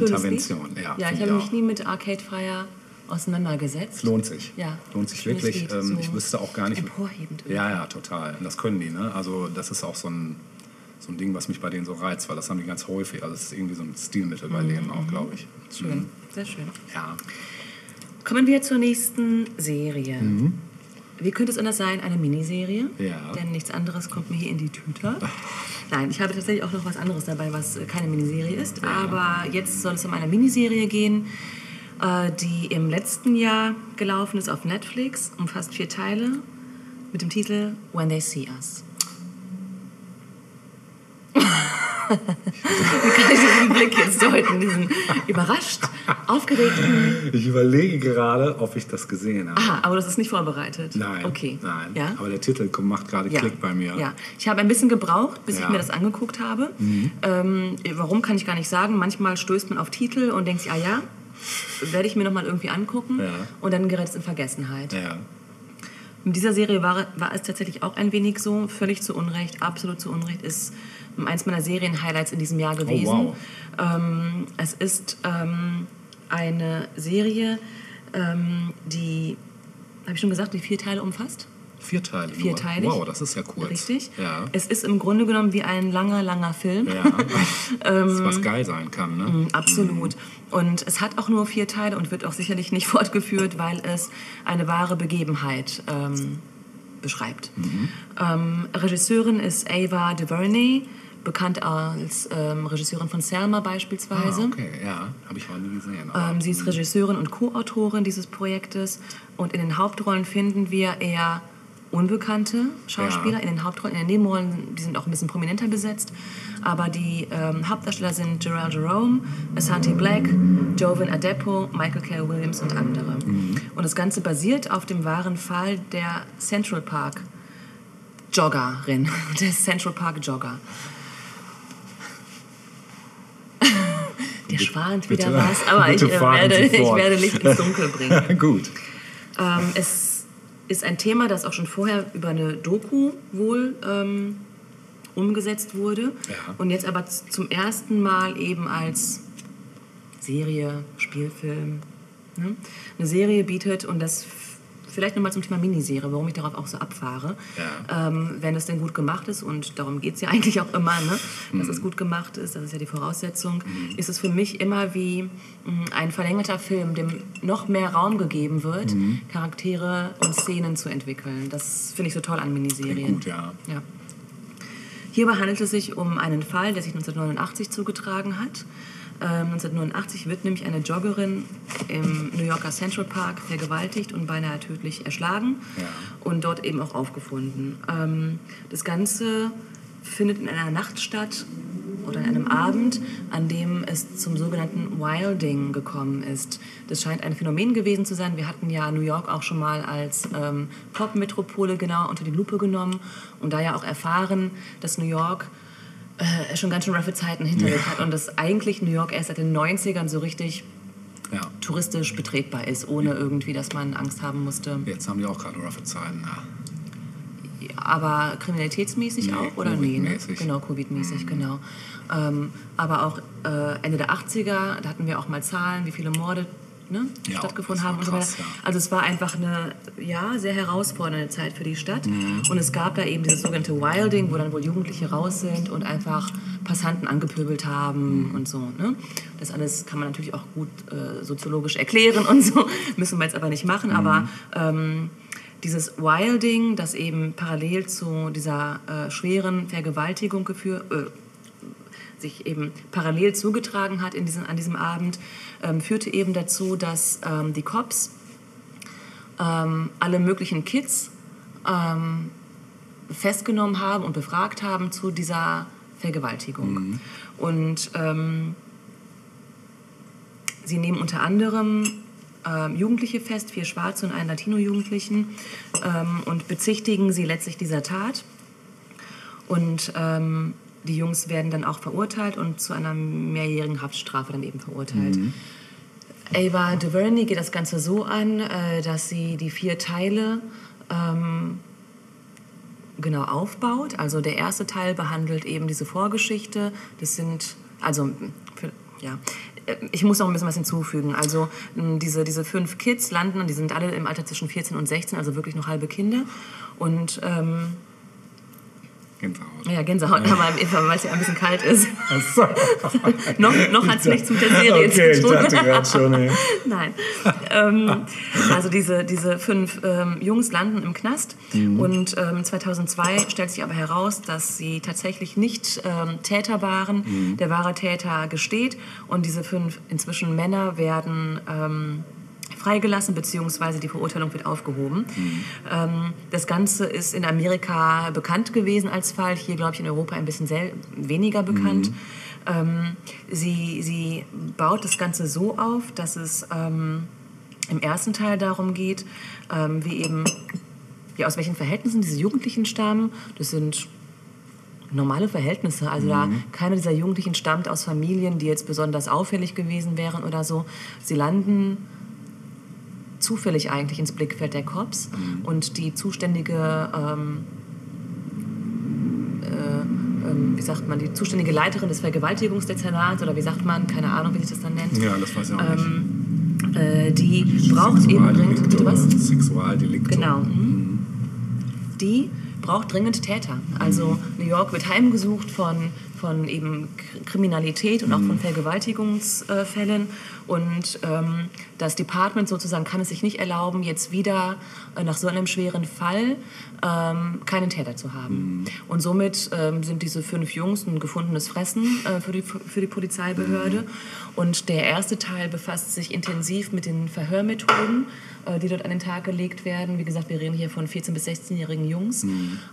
Speaker 2: Intervention.
Speaker 1: Lied.
Speaker 2: Ja,
Speaker 1: ja ich habe mich nie mit Arcade Fire auseinandergesetzt.
Speaker 2: Lohnt sich.
Speaker 1: Ja.
Speaker 2: Lohnt sich wirklich. Ähm,
Speaker 1: so
Speaker 2: ich wüsste auch gar nicht.
Speaker 1: emporhebend
Speaker 2: Ja, ja, total. Und das können die, ne? Also, das ist auch so ein, so ein Ding, was mich bei denen so reizt, weil das haben die ganz häufig. Also, das ist irgendwie so ein Stilmittel bei denen auch, glaube ich.
Speaker 1: Schön,
Speaker 2: Mhm.
Speaker 1: sehr schön.
Speaker 2: Ja.
Speaker 1: Kommen wir zur nächsten Serie. Wie könnte es anders sein? Eine Miniserie.
Speaker 2: Mhm. Ja.
Speaker 1: Denn nichts anderes kommt mir hier in die Tüte. Nein, ich habe tatsächlich auch noch was anderes dabei, was äh, keine Miniserie ist. Aber jetzt soll es um eine Miniserie gehen, äh, die im letzten Jahr gelaufen ist auf Netflix, umfasst vier Teile mit dem Titel When They See Us. Wie kann ich diesen Blick jetzt deuten? Diesen überrascht, aufgeregten.
Speaker 2: Ich überlege gerade, ob ich das gesehen habe.
Speaker 1: Aha, aber das ist nicht vorbereitet.
Speaker 2: Nein.
Speaker 1: Okay.
Speaker 2: Nein.
Speaker 1: Ja?
Speaker 2: Aber der Titel macht gerade
Speaker 1: Ja.
Speaker 2: Klick bei mir.
Speaker 1: Ja, ich habe ein bisschen gebraucht, bis ich
Speaker 2: Ja. Mhm.
Speaker 1: mir das angeguckt habe. Ähm, warum kann ich gar nicht sagen. Manchmal stößt man auf Titel und denkt sich, ah ja, werde ich mir noch mal irgendwie angucken.
Speaker 2: Ja.
Speaker 1: Und dann gerät es in Vergessenheit.
Speaker 2: Ja.
Speaker 1: Mit dieser Serie war, war es tatsächlich auch ein wenig so, völlig zu Unrecht, absolut zu Unrecht, ist eins meiner Serien-Highlights in diesem Jahr gewesen.
Speaker 2: Oh, wow.
Speaker 1: ähm, es ist ähm, eine Serie, ähm, die, habe ich schon gesagt, die vier Teile umfasst.
Speaker 2: Vier Teile. nur.
Speaker 1: Vierteilig.
Speaker 2: Wow, das ist ja kurz.
Speaker 1: Richtig.
Speaker 2: Ja.
Speaker 1: Es ist im Grunde genommen wie ein langer, langer Film.
Speaker 2: Ja. das, was geil sein kann, ne?
Speaker 1: Ähm, Absolut. Und es hat auch nur vier Teile und wird auch sicherlich nicht fortgeführt, weil es eine wahre Begebenheit ähm, beschreibt. Ähm, Regisseurin ist Ava DuVernay. Bekannt als ähm, Regisseurin von Selma beispielsweise.
Speaker 2: Ah, okay, ja, habe ich auch nie gesehen.
Speaker 1: Ähm, sie ist Regisseurin und Co-Autorin dieses Projektes und in den Hauptrollen finden wir eher unbekannte Schauspieler.
Speaker 2: Ja.
Speaker 1: In den Hauptrollen, in den Nebenrollen, die sind auch ein bisschen prominenter besetzt. Aber die ähm, Hauptdarsteller sind Gerald Jerome, Asante Black, Jovan Adepo, Michael K. Williams und andere. Und das Ganze basiert auf dem wahren Fall der Central Park Joggerin, des Central Park Jogger. Der schwant wieder
Speaker 2: bitte-
Speaker 1: was, aber ich, äh, werde, ich werde Licht ins Dunkel bringen.
Speaker 2: Gut.
Speaker 1: Ähm, es ist ein Thema, das auch schon vorher über eine Doku wohl ähm, umgesetzt wurde
Speaker 2: Ja.
Speaker 1: und jetzt aber zum ersten Mal eben als Serie, Spielfilm, ne? eine Serie bietet und das vielleicht nochmal zum Thema Miniserie, warum ich darauf auch so abfahre.
Speaker 2: Ja.
Speaker 1: Ähm, wenn es denn gut gemacht ist, und darum geht es ja eigentlich auch immer, ne? dass
Speaker 2: Mhm.
Speaker 1: es gut gemacht ist, das ist ja die Voraussetzung, ist es für mich immer wie mh, ein verlängerter Film, dem noch mehr Raum gegeben wird,
Speaker 2: Mhm.
Speaker 1: Charaktere und Szenen zu entwickeln. Das finde ich so toll an Miniserien.
Speaker 2: Gut, ja.
Speaker 1: Ja. Hierbei handelt es sich um einen Fall, der sich 1989 zugetragen hat. Ähm, 1989 wird nämlich eine Joggerin im New Yorker Central Park vergewaltigt und beinahe tödlich erschlagen
Speaker 2: Ja.
Speaker 1: und dort eben auch aufgefunden. Ähm, das Ganze findet in einer Nacht statt oder in einem Abend, an dem es zum sogenannten Wilding gekommen ist. Das scheint ein Phänomen gewesen zu sein. Wir hatten ja New York auch schon mal als ähm, Pop-Metropole genau unter die Lupe genommen und da ja auch erfahren, dass New York äh, schon ganz schön roughe Zeiten hinter sich hat und dass eigentlich New York erst seit den 90ern so richtig
Speaker 2: Ja.
Speaker 1: touristisch betretbar ist, ohne irgendwie, dass man Angst haben musste.
Speaker 2: Jetzt haben die auch gerade roughe Zeiten. Ja.
Speaker 1: Aber kriminalitätsmäßig
Speaker 2: Nee,
Speaker 1: auch, oder nee? Ne? Genau, Covid-mäßig, genau. Ähm, aber auch äh, Ende der 80er, da hatten wir auch mal Zahlen, wie viele Morde ne,
Speaker 2: Ja,
Speaker 1: stattgefunden haben und
Speaker 2: krass, ja.
Speaker 1: Also es war einfach eine ja, sehr herausfordernde Zeit für die Stadt.
Speaker 2: Mhm.
Speaker 1: Und es gab da eben dieses sogenannte Wilding, wo dann wohl Jugendliche raus sind und einfach Passanten angepöbelt haben
Speaker 2: Mhm.
Speaker 1: und so. Ne? Das alles kann man natürlich auch gut äh, soziologisch erklären und so. Müssen wir jetzt aber nicht machen. Aber
Speaker 2: Mhm.
Speaker 1: ähm, dieses Wilding, das eben parallel zu dieser äh, schweren Vergewaltigung geführt, äh, sich eben parallel zugetragen hat in diesem, an diesem Abend, ähm, führte eben dazu, dass ähm, die Cops ähm, alle möglichen Kids ähm, festgenommen haben und befragt haben zu dieser Vergewaltigung. Und ähm, sie nehmen unter anderem Jugendliche fest, vier Schwarze und einen Latino-Jugendlichen, und bezichtigen sie letztlich dieser Tat. Und ähm, die Jungs werden dann auch verurteilt und zu einer mehrjährigen Haftstrafe dann eben verurteilt. Ava DuVernay geht das Ganze so an, äh, dass sie die vier Teile ähm, genau aufbaut. Also der erste Teil behandelt eben diese Vorgeschichte. Das sind, also, für, ja, äh, ich muss noch ein bisschen was hinzufügen. Also diese, diese fünf Kids landen und die sind alle im Alter zwischen 14 und 16, also wirklich noch halbe Kinder. Und ähm,
Speaker 2: Gänsehaut.
Speaker 1: ja, Gänsehaut man einfach, weil es ja ein bisschen kalt ist.
Speaker 2: Achso.
Speaker 1: noch noch hat es nichts mit der Serie
Speaker 2: Okay, ich
Speaker 1: zu tun.
Speaker 2: dachte gerade schon, ey.
Speaker 1: Nein. ähm, also diese, diese fünf ähm, Jungs landen im Knast
Speaker 2: Mhm.
Speaker 1: und ähm, 2002 stellt sich aber heraus, dass sie tatsächlich nicht ähm, Täter waren.
Speaker 2: Mhm.
Speaker 1: Der wahre Täter gesteht und diese fünf inzwischen Männer werden ähm, freigelassen beziehungsweise die Verurteilung wird aufgehoben. Ähm, das Ganze ist in Amerika bekannt gewesen als Fall, hier glaube ich in Europa ein bisschen weniger bekannt. Ähm, sie, sie baut das Ganze so auf, dass es ähm, im ersten Teil darum geht, ähm, wie eben, ja, aus welchen Verhältnissen diese Jugendlichen stammen. Das sind normale Verhältnisse. Also da keiner dieser Jugendlichen stammt aus Familien, die jetzt besonders auffällig gewesen wären oder so. Sie landen zufällig eigentlich ins Blickfeld der Cops und die zuständige ähm, äh, ähm, wie sagt man, die zuständige Leiterin des Vergewaltigungsdezernats oder wie sagt man, keine Ahnung, wie sich das dann nennt.
Speaker 2: Ja, das weiß ich auch nicht.
Speaker 1: Ähm, äh, die braucht eben dringend, bitte was?
Speaker 2: Sexualdelikte.
Speaker 1: Genau. mhm. Die braucht dringend Täter. Also New York wird heimgesucht von, von eben Kriminalität und auch von Vergewaltigungsfällen. Und ähm, das Department sozusagen kann es sich nicht erlauben, jetzt wieder äh, nach so einem schweren Fall ähm, keinen Täter zu haben. Und somit ähm, sind diese fünf Jungs ein gefundenes Fressen äh, für, die, für die Polizeibehörde. Und der erste Teil befasst sich intensiv mit den Verhörmethoden, äh, die dort an den Tag gelegt werden. Wie gesagt, wir reden hier von 14- bis 16-jährigen Jungs.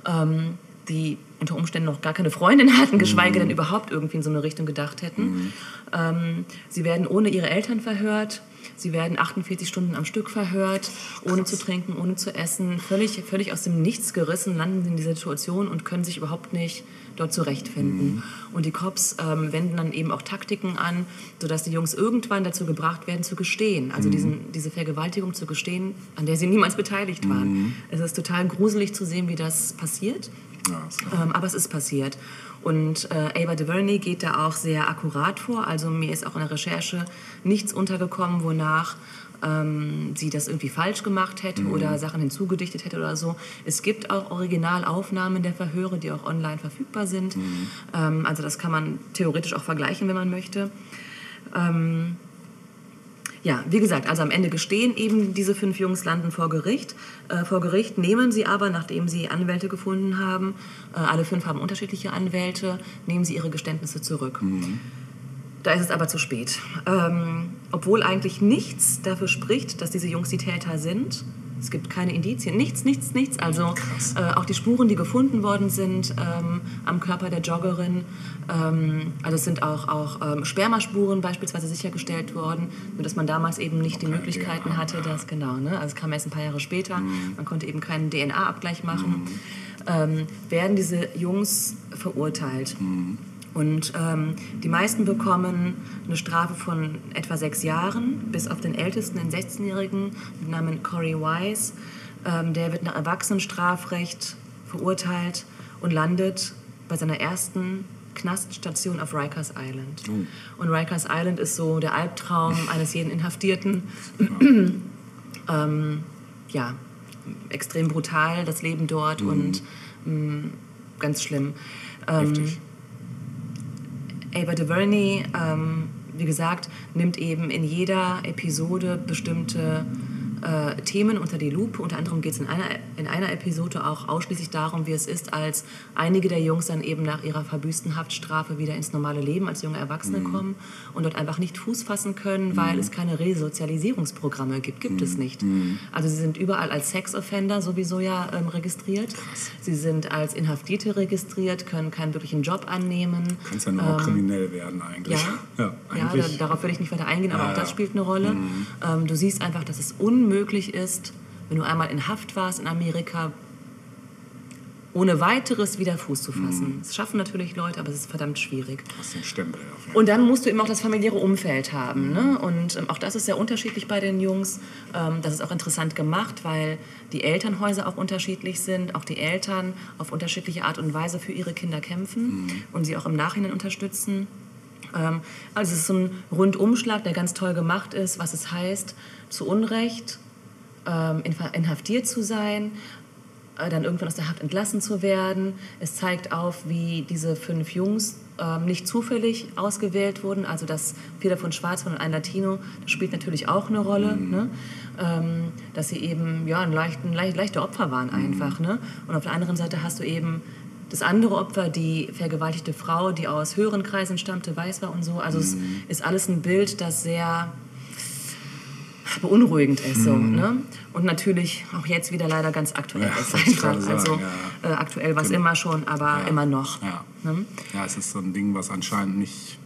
Speaker 1: Ähm, die unter Umständen noch gar keine Freundin hatten, geschweige denn überhaupt irgendwie in so eine Richtung gedacht hätten. Ähm, sie werden ohne ihre Eltern verhört. Sie werden 48 Stunden am Stück verhört, ohne zu trinken, ohne zu essen. Völlig, völlig aus dem Nichts gerissen landen sie in dieser Situation und können sich überhaupt nicht dort zurechtfinden. Und die Cops ähm, wenden dann eben auch Taktiken an, sodass die Jungs irgendwann dazu gebracht werden, zu gestehen. Also diesen, diese Vergewaltigung zu gestehen, an der sie niemals beteiligt waren. Es ist total gruselig zu sehen, wie das passiert.
Speaker 2: Ja.
Speaker 1: Ähm, aber es ist passiert. Und äh, Ava DuVernay geht da auch sehr akkurat vor. Also mir ist auch in der Recherche nichts untergekommen, wonach ähm, sie das irgendwie falsch gemacht hätte oder Sachen hinzugedichtet hätte oder so. Es gibt auch Originalaufnahmen der Verhöre, die auch online verfügbar sind. Ähm, also das kann man theoretisch auch vergleichen, wenn man möchte. Ähm, ja, wie gesagt, also am Ende gestehen eben diese fünf Jungs landen vor Gericht. Äh, vor Gericht nehmen sie aber, nachdem sie Anwälte gefunden haben, äh, alle fünf haben unterschiedliche Anwälte, nehmen sie ihre Geständnisse zurück. Da ist es aber zu spät. Ähm, obwohl eigentlich nichts dafür spricht, dass diese Jungs die Täter sind. Es gibt keine Indizien, nichts, nichts, nichts. Also äh, auch die Spuren, die gefunden worden sind ähm, am Körper der Joggerin, ähm, also es sind auch, auch ähm, Spermaspuren beispielsweise sichergestellt worden, nur dass man damals eben nicht die
Speaker 2: keine
Speaker 1: Möglichkeiten
Speaker 2: DNA,
Speaker 1: hatte, das genau. Ne? Also es kam erst ein paar Jahre später, man konnte eben keinen DNA-Abgleich machen. Ähm, werden diese Jungs verurteilt. Und ähm, die meisten bekommen eine Strafe von etwa sechs Jahren, bis auf den ältesten, den 16-Jährigen, mit Namen Corey Wise. Ähm, der wird nach Erwachsenenstrafrecht verurteilt und landet bei seiner ersten Knaststation auf Rikers Island. Und Rikers Island ist so der Albtraum eines jeden Inhaftierten. ähm, ja, extrem brutal, das Leben dort und mh, ganz schlimm. Ähm,
Speaker 2: Heftig.
Speaker 1: Ava DuVernay, ähm, wie gesagt, nimmt eben in jeder Episode bestimmte äh, Themen unter die Lupe. Unter anderem geht es in einer, in einer Episode auch ausschließlich darum, wie es ist, als einige der Jungs dann eben nach ihrer verbüßten Haftstrafe wieder ins normale Leben als junge Erwachsene kommen und dort einfach nicht Fuß fassen können, weil es keine Resozialisierungsprogramme gibt. Gibt es nicht. Also sie sind überall als Sex-Offender sowieso ja ähm, registriert. Sie sind als Inhaftierte registriert, können keinen wirklichen Job annehmen.
Speaker 2: Du kannst ja nur noch kriminell werden eigentlich.
Speaker 1: Ja,
Speaker 2: ja
Speaker 1: ja da,
Speaker 2: eigentlich.
Speaker 1: darauf will ich nicht weiter eingehen, aber
Speaker 2: Ja,
Speaker 1: auch das
Speaker 2: ja.
Speaker 1: spielt eine Rolle. Ähm, du siehst einfach, dass es unmöglich ist, wenn du einmal in Haft warst in Amerika, ohne weiteres wieder Fuß zu fassen. Das schaffen natürlich Leute, aber es ist verdammt schwierig.
Speaker 2: Stempel auf jeden
Speaker 1: Und dann musst du eben auch das familiäre Umfeld haben. Ne? Und ähm, auch das ist sehr unterschiedlich bei den Jungs. Ähm, das ist auch interessant gemacht, weil die Elternhäuser auch unterschiedlich sind. Auch die Eltern auf unterschiedliche Art und Weise für ihre Kinder kämpfen und sie auch im Nachhinein unterstützen. Ähm, also es ist so ein Rundumschlag, der ganz toll gemacht ist, was es heißt, zu Unrecht ähm, inhaftiert zu sein, äh, dann irgendwann aus der Haft entlassen zu werden. Es zeigt auf, wie diese fünf Jungs ähm, nicht zufällig ausgewählt wurden. Also dass vier davon schwarz waren und ein Latino, das spielt natürlich auch eine Rolle. Ne? Ähm, dass sie eben ja, ein, leicht, ein leicht, leichte Opfer waren einfach. Ne? Und auf der anderen Seite hast du eben das andere Opfer, die vergewaltigte Frau, die aus höheren Kreisen stammte, weiß war und so. Also es ist alles ein Bild, das sehr beunruhigend ist. So, ne? Und natürlich auch jetzt wieder leider ganz aktuell
Speaker 2: Ja,
Speaker 1: ist einfach.
Speaker 2: sagen,
Speaker 1: Also
Speaker 2: ja.
Speaker 1: äh, aktuell war es
Speaker 2: Genau.
Speaker 1: immer schon, aber
Speaker 2: Ja.
Speaker 1: immer noch.
Speaker 2: Ja.
Speaker 1: Ne?
Speaker 2: ja, es ist so ein Ding, was anscheinend nicht,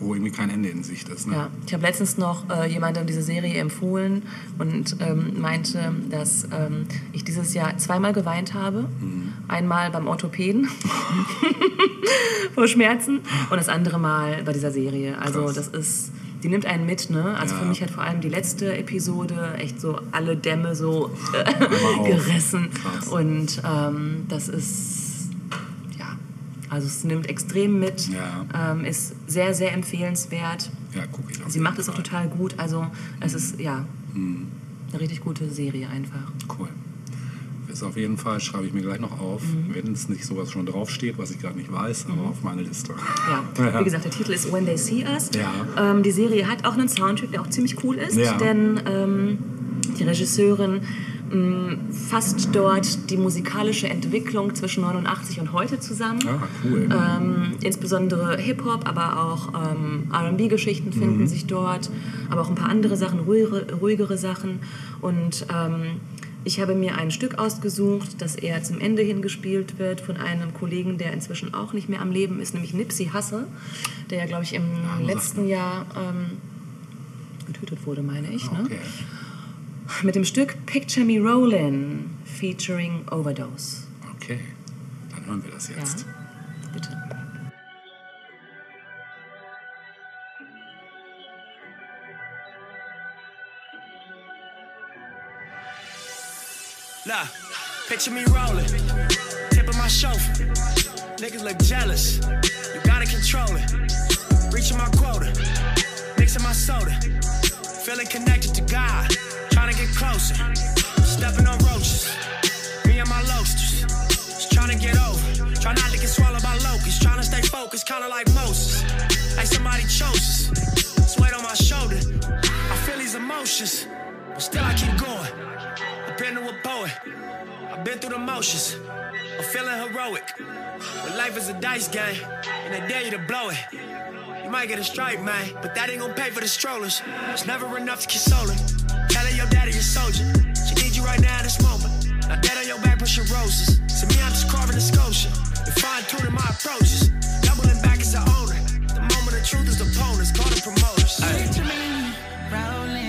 Speaker 2: wo irgendwie kein Ende in Sicht ist. Ne?
Speaker 1: Ja, ich habe letztens noch äh, jemandem diese Serie empfohlen und ähm, meinte, dass ähm, ich dieses Jahr zweimal geweint habe. Einmal beim Orthopäden vor Schmerzen und das andere Mal bei dieser Serie. Also
Speaker 2: Krass.
Speaker 1: das ist, die nimmt einen mit. Ne? Also
Speaker 2: Ja.
Speaker 1: für mich hat vor allem die letzte Episode echt so alle Dämme so äh, gerissen.
Speaker 2: Krass.
Speaker 1: Und ähm, das ist, ja, also es nimmt extrem mit,
Speaker 2: Ja.
Speaker 1: ähm, ist sehr, sehr empfehlenswert.
Speaker 2: Ja, guck ich auf
Speaker 1: Sie macht es auch total gut. Also es ist ja eine richtig gute Serie einfach.
Speaker 2: Cool. Ist auf jeden Fall, schreibe ich mir gleich noch auf,
Speaker 1: Mhm.
Speaker 2: wenn es nicht sowas schon draufsteht, was ich gerade nicht weiß, aber auf meine Liste.
Speaker 1: Ja. Wie gesagt, der Titel ist When They See Us.
Speaker 2: Ja.
Speaker 1: Ähm, die Serie hat auch einen Soundtrack, der auch ziemlich cool ist,
Speaker 2: Ja.
Speaker 1: denn ähm, die Regisseurin mh, fasst dort die musikalische Entwicklung zwischen 89 und heute zusammen.
Speaker 2: Ah, cool.
Speaker 1: Ähm, insbesondere Hip-Hop, aber auch ähm, RB-Geschichten finden
Speaker 2: Mhm.
Speaker 1: sich dort, aber auch ein paar andere Sachen, ruhigere, ruhigere Sachen. Und ähm, ich habe mir ein Stück ausgesucht, das eher zum Ende hin gespielt wird von einem Kollegen, der inzwischen auch nicht mehr am Leben ist, nämlich Nipsey Hussle, der ja, glaube ich, im
Speaker 2: Ah,
Speaker 1: letzten Jahr ähm, getötet wurde, meine ich. Ne?
Speaker 2: Okay.
Speaker 1: Mit dem Stück Picture Me Rollin' featuring Overdose.
Speaker 2: okay, dann hören wir das jetzt.
Speaker 1: Ja,
Speaker 5: Nah, picture me rolling, tip of my chauffeur. Niggas look jealous, you gotta control it. Reaching my quota, mixing my soda. Feeling connected to God, trying to get closer. Stepping on roaches, me and my loasters. Just trying to get over, try not to get swallowed by locusts. Trying to stay focused, kinda like Moses. Like somebody chose us. Weight on my shoulder. I feel these emotions, but still I keep going. I've been to a poet. I've been through the motions. I'm feeling heroic. But life is a dice game, and they dare you to blow it. You might get a strike, man, but that ain't gonna pay for the strollers. It's never enough to console her. Tell her your daddy a soldier. She need you right now in this moment. Now dead on your back, pushing roses. To me, I'm just carving a sculpture. And fine tuning my approaches. Doubling back as the owner. The moment of truth is the opponents, call them promoters.
Speaker 6: Me rolling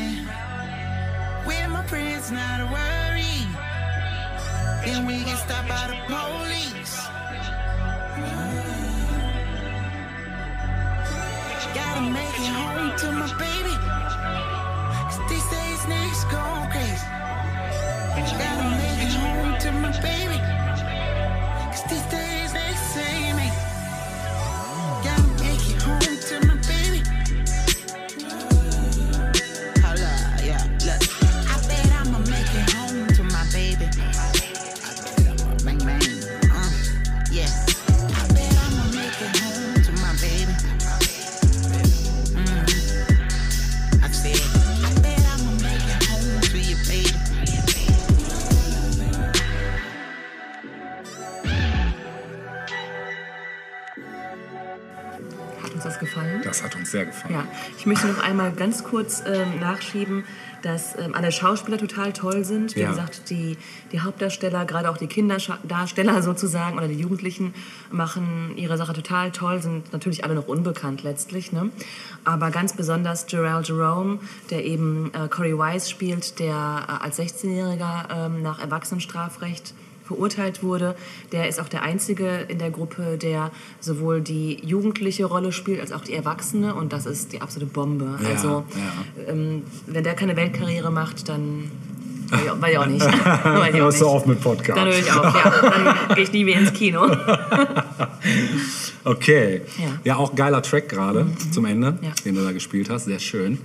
Speaker 6: with my friends, not a worry. Then we get stopped by the police. Gotta make it home to my baby. 'Cause these days niggas going crazy. Gotta make it home to my baby. 'Cause these days
Speaker 1: einmal ganz kurz ähm, nachschieben, dass ähm, alle Schauspieler total toll sind. Wie
Speaker 2: Ja.
Speaker 1: gesagt, die, die Hauptdarsteller, gerade auch die Kinderdarsteller sozusagen oder die Jugendlichen, machen ihre Sache total toll, sind natürlich alle noch unbekannt letztlich. Ne? Aber ganz besonders Gerald Jerome, der eben äh, Corey Wise spielt, der äh, als 16-Jähriger ähm, nach Erwachsenenstrafrecht verurteilt wurde. Der ist auch der Einzige in der Gruppe, der sowohl die jugendliche Rolle spielt als auch die Erwachsene und das ist die absolute Bombe.
Speaker 2: Ja,
Speaker 1: also
Speaker 2: ja.
Speaker 1: Ähm, wenn der keine Weltkarriere macht, dann weiß ich auch- nicht. Weiß ich auch
Speaker 2: Hörst du auf mit Podcast?
Speaker 1: Dann höre ich auf, ja. Dann gehe ich nie mehr ins Kino.
Speaker 2: Okay.
Speaker 1: Ja. Mhm.
Speaker 2: Ja, auch geiler Track gerade zum Ende,
Speaker 1: Ja.
Speaker 2: den du da gespielt hast. Sehr schön.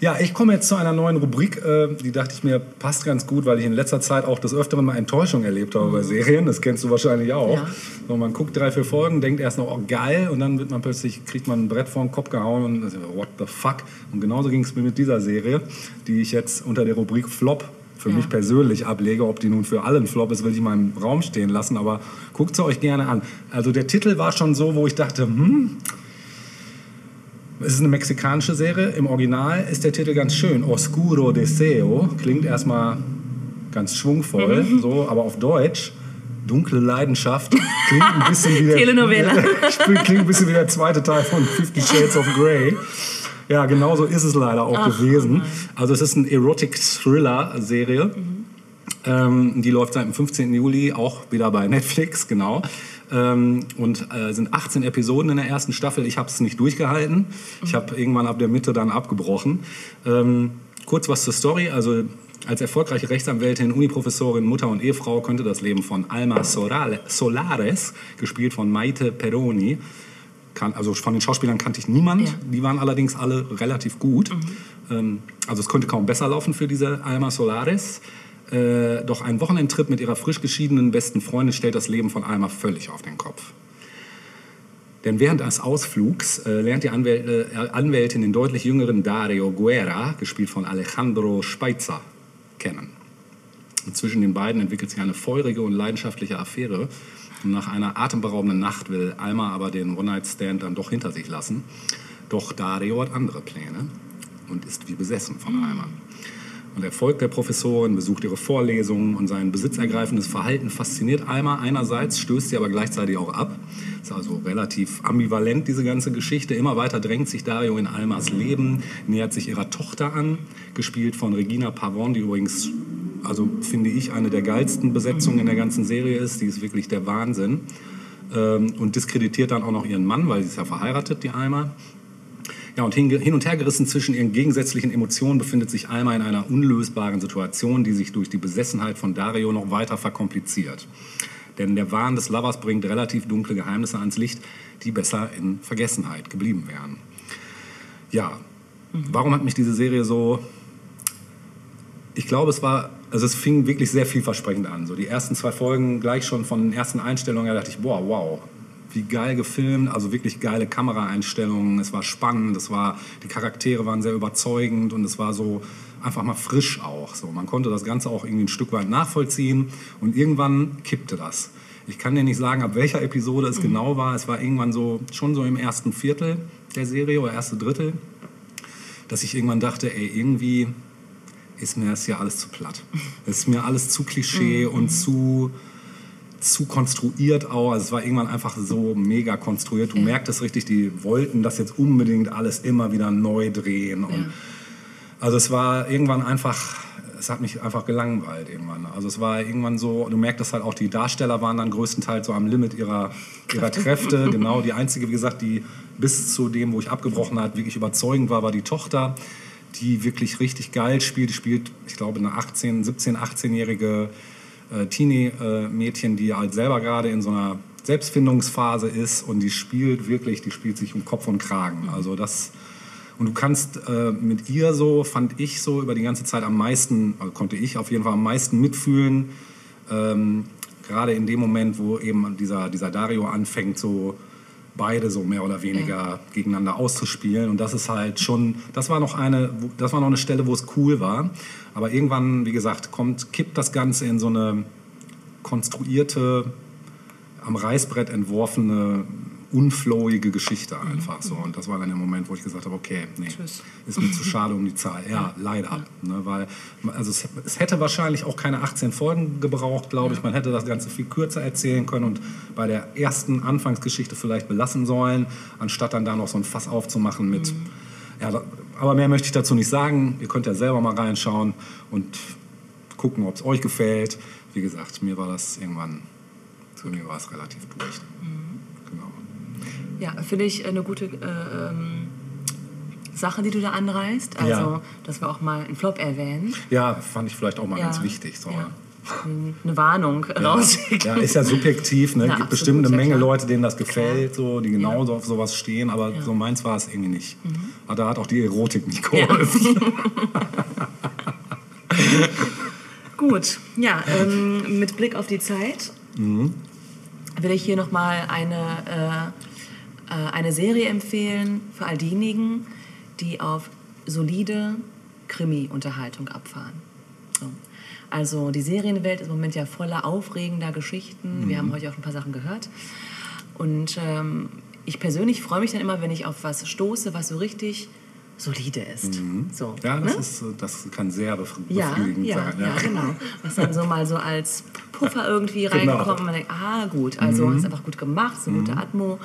Speaker 2: Ja, ich komme jetzt zu einer neuen Rubrik, äh, die dachte ich mir passt ganz gut, weil ich in letzter Zeit auch des Öfteren mal Enttäuschung erlebt habe bei Serien. Das kennst du wahrscheinlich auch.
Speaker 1: Mhm. Ja.
Speaker 2: So, man guckt drei, vier Folgen, denkt erst noch, oh geil, und dann wird man plötzlich, kriegt man ein Brett vor den Kopf gehauen und what the fuck. Und genauso ging es mir mit dieser Serie, die ich jetzt unter der Rubrik Flop für
Speaker 1: Ja.
Speaker 2: mich persönlich ablege. Ob die nun für alle ein Flop ist, will ich mal im Raum stehen lassen, aber guckt sie euch gerne an. Also der Titel war schon so, wo ich dachte, hm, es ist eine mexikanische Serie. Im Original ist der Titel ganz schön. Oscuro Deseo. Klingt erstmal ganz schwungvoll,
Speaker 1: Mhm.
Speaker 2: so, aber auf Deutsch. Dunkle Leidenschaft. Klingt ein bisschen wie der,
Speaker 1: Telenovela.
Speaker 2: klingt ein bisschen wie der zweite Teil von Fifty Shades of Grey. Ja, genau so ist es leider auch
Speaker 1: Ach,
Speaker 2: gewesen. Also es ist eine Erotic-Thriller-Serie.
Speaker 1: Mhm.
Speaker 2: Ähm, die läuft seit dem 15. Juli, auch wieder bei Netflix, genau. Ähm, und äh, sind 18 Episoden in der ersten Staffel. Ich habe es nicht durchgehalten. Ich habe irgendwann ab der Mitte dann abgebrochen. Ähm, kurz was zur Story. Also als erfolgreiche Rechtsanwältin, Uniprofessorin, Mutter und Ehefrau könnte das Leben von Alma Solares, gespielt von Maite Peroni, kann, also von den Schauspielern kannte ich niemand.
Speaker 1: Ja.
Speaker 2: Die waren allerdings alle relativ gut. Ähm, also es könnte kaum besser laufen für diese Alma Solares. Äh, doch ein Wochenendtrip mit ihrer frisch geschiedenen besten Freundin stellt das Leben von Alma völlig auf den Kopf. Denn während des Ausflugs äh, lernt die Anwäl äh, Anwältin den deutlich jüngeren Dario Guerra, gespielt von Alejandro Speitzer, kennen. Und zwischen den beiden entwickelt sich eine feurige und leidenschaftliche Affäre. Und nach einer atemberaubenden Nacht will Alma aber den One-Night-Stand dann doch hinter sich lassen. Doch Dario hat andere Pläne und ist wie besessen von Alma. Und er folgt der Professorin, besucht ihre Vorlesungen und sein besitzergreifendes Verhalten fasziniert Alma einerseits, stößt sie aber gleichzeitig auch ab. Ist also relativ ambivalent, diese ganze Geschichte. Immer weiter drängt sich Dario in Almas Leben, nähert sich ihrer Tochter an, gespielt von Regina Pavon, die übrigens, also finde ich, eine der geilsten Besetzungen in der ganzen Serie ist. Die ist wirklich der Wahnsinn. Ähm, und diskreditiert dann auch noch ihren Mann, weil sie ist ja verheiratet, die Alma. Ja, und hin, und her gerissen zwischen ihren gegensätzlichen Emotionen befindet sich Alma in einer unlösbaren Situation, die sich durch die Besessenheit von Dario noch weiter verkompliziert. Denn der Wahn des Lovers bringt relativ dunkle Geheimnisse ans Licht, die besser in Vergessenheit geblieben wären. Ja, warum hat mich diese Serie so ich glaube, es war, also es fing wirklich sehr vielversprechend an. So die ersten zwei Folgen gleich schon von den ersten Einstellungen, da dachte ich, boah, wow, wie geil gefilmt, also wirklich geile Kameraeinstellungen. Es war spannend, es war, die Charaktere waren sehr überzeugend und es war so einfach mal frisch auch. So, man konnte das Ganze auch irgendwie ein Stück weit nachvollziehen und irgendwann kippte das. Ich kann dir nicht sagen, ab welcher Episode es genau war. Es war irgendwann so, schon so im ersten Viertel der Serie oder erste Drittel, dass ich irgendwann dachte, ey, irgendwie ist mir das ja alles zu platt. Es ist mir alles zu Klischee und zu, zu konstruiert auch. Also es war irgendwann einfach so mega konstruiert. Du merktest richtig, die wollten das jetzt unbedingt alles immer wieder neu drehen. Und Also es war irgendwann einfach, es hat mich einfach gelangweilt irgendwann. Also es war irgendwann so, du merktest halt auch, die Darsteller waren dann größtenteils so am Limit ihrer, ihrer Kräfte. Genau, die einzige, wie gesagt, die bis zu dem, wo ich abgebrochen hat, wirklich überzeugend war, war die Tochter, die wirklich richtig geil spielt. Die spielt, ich glaube, eine 18, 17, 18-jährige äh, Teenie-Mädchen, die halt selber gerade in so einer Selbstfindungsphase ist und die spielt wirklich, die spielt sich um Kopf und Kragen. Also das und du kannst äh, mit ihr so, fand ich so über die ganze Zeit am meisten, also konnte ich auf jeden Fall am meisten mitfühlen. Ähm, gerade in dem Moment, wo eben dieser, dieser Dario anfängt, so beide so mehr oder weniger gegeneinander auszuspielen. Und das ist halt schon, das war noch eine, das war noch eine Stelle, wo es cool war. Aber irgendwann, wie gesagt, kommt, kippt das Ganze in so eine konstruierte, am Reißbrett entworfene, unflowige Geschichte einfach so. Und das war dann der Moment, wo ich gesagt habe, okay, nee,
Speaker 1: Tschüss.
Speaker 2: ist mir zu schade um die Zahl. Ja, leider. Ne, weil, also es, es hätte wahrscheinlich auch keine 18 Folgen gebraucht, glaube ich. Man hätte das Ganze viel kürzer erzählen können und bei der ersten Anfangsgeschichte vielleicht belassen sollen, anstatt dann da noch so ein Fass aufzumachen mit... Ja, da- aber mehr möchte ich dazu nicht sagen. Ihr könnt ja selber mal reinschauen und gucken, ob es euch gefällt. Wie gesagt, mir war das irgendwann, für mich war es relativ durch. Genau.
Speaker 1: Ja, finde ich eine gute äh, Sache, die du da anreißt. Also,
Speaker 2: Ja.
Speaker 1: dass wir auch mal einen Flop erwähnen.
Speaker 2: Ja, fand ich vielleicht auch mal
Speaker 1: Ja,
Speaker 2: ganz wichtig. So.
Speaker 1: ja. Eine Warnung
Speaker 2: Ja,
Speaker 1: rausschicken.
Speaker 2: ja, ist ja subjektiv. Ne?
Speaker 1: Ja,
Speaker 2: gibt bestimmt eine Menge
Speaker 1: klar.
Speaker 2: Leute, denen das gefällt, so, die genauso
Speaker 1: Ja.
Speaker 2: auf sowas stehen, aber.
Speaker 1: Mhm.
Speaker 2: so meins war es irgendwie nicht. Aber da hat auch die Erotik nicht geholfen.
Speaker 1: Gut, ja, ähm, mit Blick auf die Zeit
Speaker 2: Mhm.
Speaker 1: will ich hier nochmal eine, äh, äh, eine Serie empfehlen für all diejenigen, die auf solide Krimi-Unterhaltung abfahren. So. Also die Serienwelt ist im Moment ja voller aufregender Geschichten. Wir
Speaker 2: Mhm.
Speaker 1: haben heute auch ein paar Sachen gehört. Und ähm, ich persönlich freue mich dann immer, wenn ich auf was stoße, was so richtig solide ist. So,
Speaker 2: Mhm. Ja, das,
Speaker 1: ne?
Speaker 2: ist, das kann sehr bef-
Speaker 1: Ja,
Speaker 2: befriedigend
Speaker 1: ja,
Speaker 2: sein.
Speaker 1: ja, genau. Was dann so mal so als Puffer irgendwie
Speaker 2: Genau.
Speaker 1: reinkommt und man denkt, ah gut, also
Speaker 2: Mhm.
Speaker 1: ist einfach gut gemacht, so eine gute Atmo,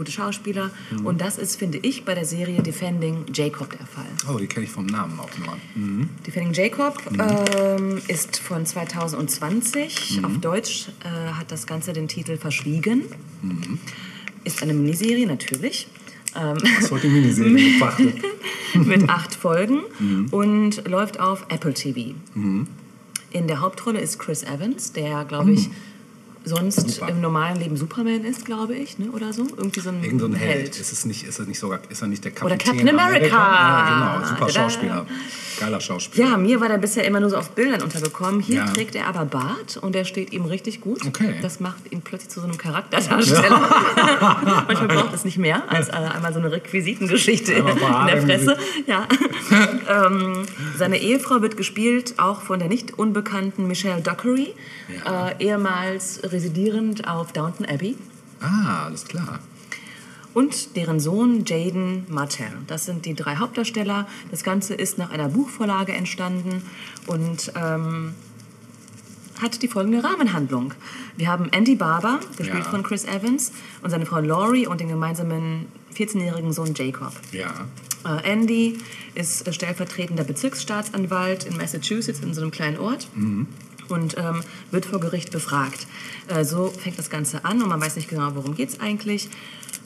Speaker 1: gute Schauspieler.
Speaker 2: Mhm.
Speaker 1: Und das ist, finde ich, bei der Serie Defending Jacob der Fall.
Speaker 2: Oh, die kenne ich vom Namen auch nur. Mhm.
Speaker 1: Defending Jacob ähm, ist von 2020.
Speaker 2: Mhm.
Speaker 1: Auf Deutsch äh, hat das Ganze den Titel Verschwiegen.
Speaker 2: Mhm.
Speaker 1: Ist eine Miniserie natürlich. Ähm,
Speaker 2: heute die Miniserie
Speaker 1: mit acht Folgen
Speaker 2: Mhm.
Speaker 1: und läuft auf Apple TV. In der Hauptrolle ist Chris Evans, der, glaube
Speaker 2: Mhm.
Speaker 1: ich, sonst
Speaker 2: Super.
Speaker 1: im normalen Leben Superman ist, glaube ich, ne? oder so. Irgendwie so ein,
Speaker 2: Irgend so ein Held. Ist, es nicht, ist, er nicht sogar, ist er nicht der
Speaker 1: Oder
Speaker 2: Kapitän
Speaker 1: Captain America.
Speaker 2: Ja, genau. Super
Speaker 1: Tada.
Speaker 2: Schauspieler. Geiler Schauspieler.
Speaker 1: Ja, mir war der bisher immer nur so auf Bildern untergekommen. Hier
Speaker 2: Ja.
Speaker 1: trägt er aber Bart und der steht ihm richtig gut.
Speaker 2: Okay.
Speaker 1: Das macht ihn plötzlich zu so einem Charakterdarsteller. Manchmal braucht es nicht mehr als äh, einmal so eine Requisitengeschichte in der Fresse. Ja. ähm, seine Ehefrau wird gespielt auch von der nicht unbekannten Michelle Dockery,
Speaker 2: Ja.
Speaker 1: äh, ehemals residierend auf Downton Abbey.
Speaker 2: Ah, alles klar.
Speaker 1: und deren Sohn Jaden Martell. Das sind die drei Hauptdarsteller. Das Ganze ist nach einer Buchvorlage entstanden und ähm, hat die folgende Rahmenhandlung. Wir haben Andy Barber, gespielt
Speaker 2: Ja.
Speaker 1: von Chris Evans, und seine Frau Laurie und den gemeinsamen 14-jährigen Sohn Jacob.
Speaker 2: Ja.
Speaker 1: Äh, Andy ist äh, stellvertretender Bezirksstaatsanwalt in Massachusetts in so einem kleinen Ort und ähm, wird vor Gericht befragt. Äh, so fängt das Ganze an und man weiß nicht genau, worum geht es eigentlich.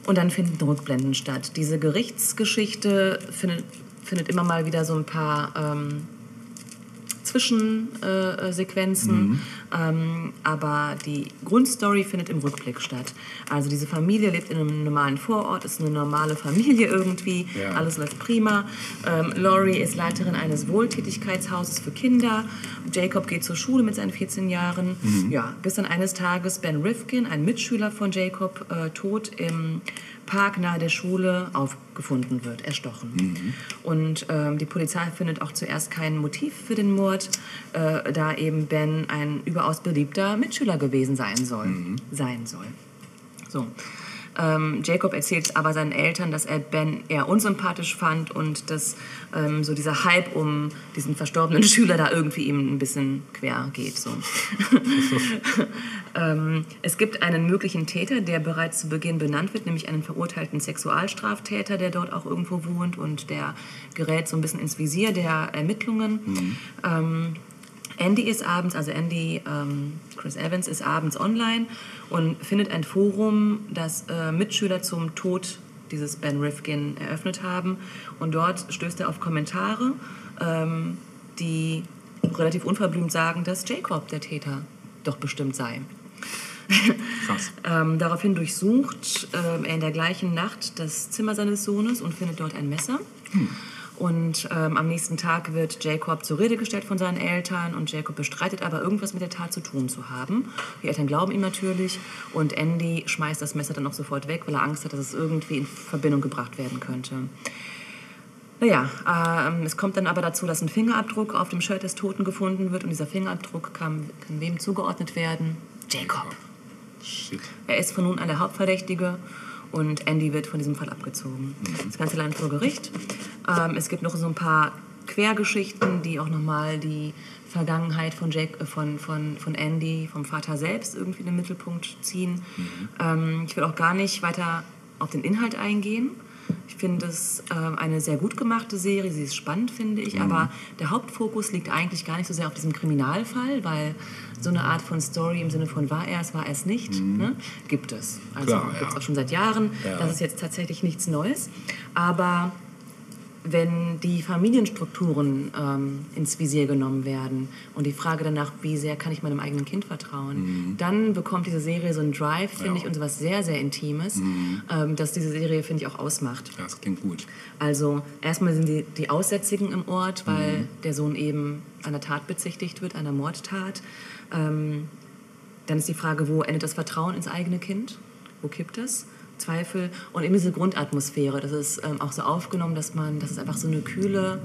Speaker 1: Und dann finden Rückblenden statt. Diese Gerichtsgeschichte findet, findet immer mal wieder so ein paar ähm, Zwischensequenzen, Sequenzen. ähm, aber die Grundstory findet im Rückblick statt. Also diese Familie lebt in einem normalen Vorort, ist eine normale Familie irgendwie,
Speaker 2: Ja.
Speaker 1: alles läuft prima. Ähm, Laurie ist Leiterin eines Wohltätigkeitshauses für Kinder. Jacob geht zur Schule mit seinen 14 Jahren. Ja, bis dann eines Tages Ben Rifkin, ein Mitschüler von Jacob, äh, tot im Park nahe der Schule aufgefunden wird, erstochen. Und ähm, die Polizei findet auch zuerst kein Motiv für den Mord, äh, da eben Ben ein überaus beliebter Mitschüler gewesen sein soll. Sein soll. So. Ähm, Jacob erzählt aber seinen Eltern, dass er Ben eher unsympathisch fand und dass ähm, so dieser Hype um diesen verstorbenen Schüler da irgendwie ihm ein bisschen quer geht. So. ähm, es gibt einen möglichen Täter, der bereits zu Beginn benannt wird, nämlich einen verurteilten Sexualstraftäter, der dort auch irgendwo wohnt und der gerät so ein bisschen ins Visier der Ermittlungen. Ähm, Andy ist abends, also Andy, ähm, Chris Evans ist abends online und findet ein Forum, das äh, Mitschüler zum Tod dieses Ben Rifkin eröffnet haben. Und dort stößt er auf Kommentare, ähm, die relativ unverblümt sagen, dass Jacob der Täter doch bestimmt sei.
Speaker 2: Krass.
Speaker 1: Ähm, daraufhin durchsucht ähm, er in der gleichen Nacht das Zimmer seines Sohnes und findet dort ein Messer. Und ähm, am nächsten Tag wird Jacob zur Rede gestellt von seinen Eltern und Jacob bestreitet aber irgendwas mit der Tat zu tun zu haben. Die Eltern glauben ihm natürlich und Andy schmeißt das Messer dann auch sofort weg, weil er Angst hat, dass es irgendwie in Verbindung gebracht werden könnte. Naja, ähm, es kommt dann aber dazu, dass ein Fingerabdruck auf dem Shirt des Toten gefunden wird und dieser Fingerabdruck kann, kann wem zugeordnet werden? Jacob.
Speaker 2: Shit.
Speaker 1: Er ist von nun an der Hauptverdächtige und Andy wird von diesem Fall abgezogen. Das Ganze landet vor Gericht. Ähm, es gibt noch so ein paar Quergeschichten, die auch nochmal die Vergangenheit von, Jack, äh, von, von, von Andy, vom Vater selbst, irgendwie in den Mittelpunkt ziehen. Ähm, ich will auch gar nicht weiter auf den Inhalt eingehen. Ich finde es ähm, eine sehr gut gemachte Serie. Sie ist spannend, finde ich. Aber der Hauptfokus liegt eigentlich gar nicht so sehr auf diesem Kriminalfall, weil so eine Art von Story im Sinne von war er es, war er es nicht, ne, gibt es. Also
Speaker 2: Klar,
Speaker 1: gibt es
Speaker 2: ja.
Speaker 1: auch schon seit Jahren.
Speaker 2: Ja.
Speaker 1: Das ist jetzt tatsächlich nichts Neues. Aber wenn die Familienstrukturen ähm, ins Visier genommen werden und die Frage danach, wie sehr kann ich meinem eigenen Kind vertrauen, dann bekommt diese Serie so einen Drive, finde
Speaker 2: Mhm. Ja.
Speaker 1: ich, und so was sehr, sehr Intimes, ähm, dass diese Serie, finde ich, auch ausmacht.
Speaker 2: Ja, das klingt gut.
Speaker 1: Also erstmal sind die, die Aussätzigen im Ort, weil der Sohn eben einer Tat bezichtigt wird, einer Mordtat. Ähm, dann ist die Frage, wo endet das Vertrauen ins eigene Kind? Wo kippt es? Zweifel und eben diese Grundatmosphäre. Das ist ähm, auch so aufgenommen, dass man, dass es einfach so eine kühle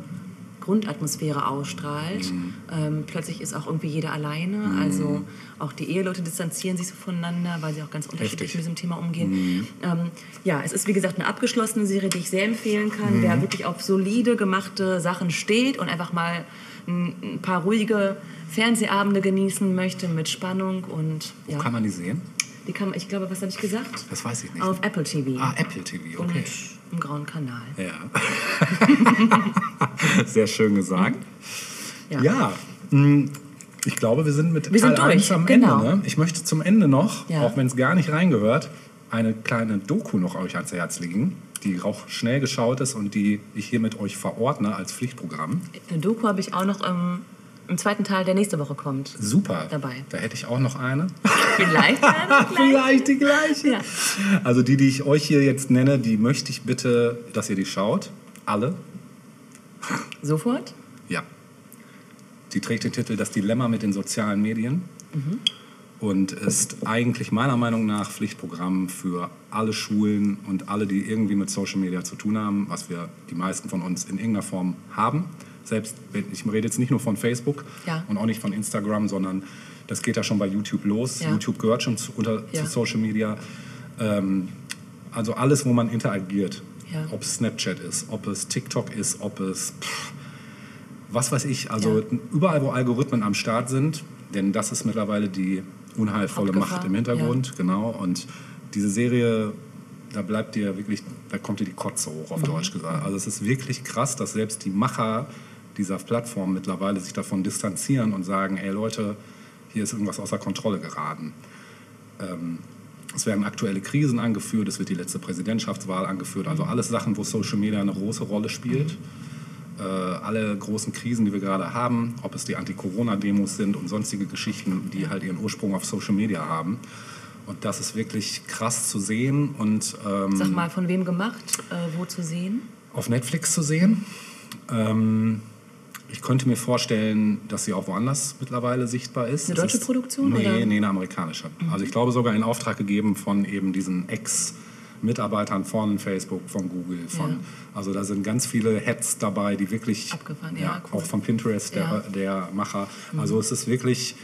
Speaker 1: Grundatmosphäre ausstrahlt. Ähm, plötzlich ist auch irgendwie jeder alleine. Also auch die Eheleute distanzieren sich so voneinander, weil sie auch ganz unterschiedlich
Speaker 2: Heftig.
Speaker 1: mit diesem Thema umgehen. Ähm, ja, es ist wie gesagt eine abgeschlossene Serie, die ich sehr empfehlen kann. Wer wirklich auf solide gemachte Sachen steht und einfach mal ein, paar ruhige Fernsehabende genießen möchte mit Spannung und
Speaker 2: Wo
Speaker 1: ja,
Speaker 2: kann man die sehen?
Speaker 1: die kann, ich glaube, was habe ich gesagt?
Speaker 2: Das weiß ich nicht.
Speaker 1: Auf Apple TV
Speaker 2: Ah, Apple TV, okay.
Speaker 1: und im grauen Kanal.
Speaker 2: Ja. Sehr schön gesagt.
Speaker 1: Ja.
Speaker 2: Ja, mh, ich glaube, wir sind mit
Speaker 1: Wir sind
Speaker 2: Teil 1
Speaker 1: durch,
Speaker 2: am
Speaker 1: genau.
Speaker 2: Ende. Ne? Ich möchte zum Ende noch,
Speaker 1: Ja.
Speaker 2: auch wenn es gar nicht reingehört, eine kleine Doku noch euch ans Herz legen, die auch schnell geschaut ist und die ich hier mit euch verordne als Pflichtprogramm.
Speaker 1: Eine Doku habe ich auch noch im im zweiten Teil, der nächste Woche kommt.
Speaker 2: Super.
Speaker 1: Dabei.
Speaker 2: Da hätte ich auch noch eine.
Speaker 1: Vielleicht gleich.
Speaker 2: Vielleicht die gleiche.
Speaker 1: Ja.
Speaker 2: Also die, die ich euch hier jetzt nenne, die möchte ich bitte, dass ihr die schaut. Alle.
Speaker 1: Sofort?
Speaker 2: Ja. Die trägt den Titel Das Dilemma mit den sozialen Medien und ist eigentlich meiner Meinung nach Pflichtprogramm für alle Schulen und alle, die irgendwie mit Social Media zu tun haben, was wir die meisten von uns in irgendeiner Form haben. Selbst, ich rede jetzt nicht nur von Facebook
Speaker 1: Ja.
Speaker 2: und auch nicht von Instagram, sondern das geht ja schon bei YouTube los.
Speaker 1: Ja.
Speaker 2: YouTube gehört schon zu, unter,
Speaker 1: Ja.
Speaker 2: zu Social Media. Ähm, also alles, wo man interagiert. Ob es Snapchat ist, ob es TikTok ist, ob es pff, was weiß ich, also überall, wo Algorithmen am Start sind, denn das ist mittlerweile die unheilvolle Macht im Hintergrund, genau. Und diese Serie, da bleibt dir wirklich, da kommt dir die Kotze hoch,
Speaker 1: Mhm.
Speaker 2: auf Deutsch gesagt. Also es ist wirklich krass, dass selbst die Macher dieser Plattform mittlerweile sich davon distanzieren und sagen, ey Leute, hier ist irgendwas außer Kontrolle geraten. Ähm, es werden aktuelle Krisen angeführt, es wird die letzte Präsidentschaftswahl angeführt, also
Speaker 1: Mhm.
Speaker 2: alles Sachen, wo Social Media eine große Rolle spielt. Äh, alle großen Krisen, die wir gerade haben, ob es die Anti-Corona-Demos sind und sonstige Geschichten, die halt ihren Ursprung auf Social Media haben. Und das ist wirklich krass zu sehen und ähm,
Speaker 1: Sag mal, von wem gemacht? Äh, wo zu sehen?
Speaker 2: auf Netflix zu sehen. Ähm, ich könnte mir vorstellen, dass sie auch woanders mittlerweile sichtbar ist.
Speaker 1: Eine deutsche
Speaker 2: ist,
Speaker 1: Produktion,
Speaker 2: Nee,
Speaker 1: oder?
Speaker 2: nee, eine amerikanische. Also ich glaube sogar in Auftrag gegeben von eben diesen Ex-Mitarbeitern von Facebook, von Google, von,
Speaker 1: Ja.
Speaker 2: also da sind ganz viele Heads dabei, die wirklich,
Speaker 1: Abgefahren, ja, cool.
Speaker 2: auch von Pinterest, der,
Speaker 1: Ja.
Speaker 2: der Macher. Also es ist wirklich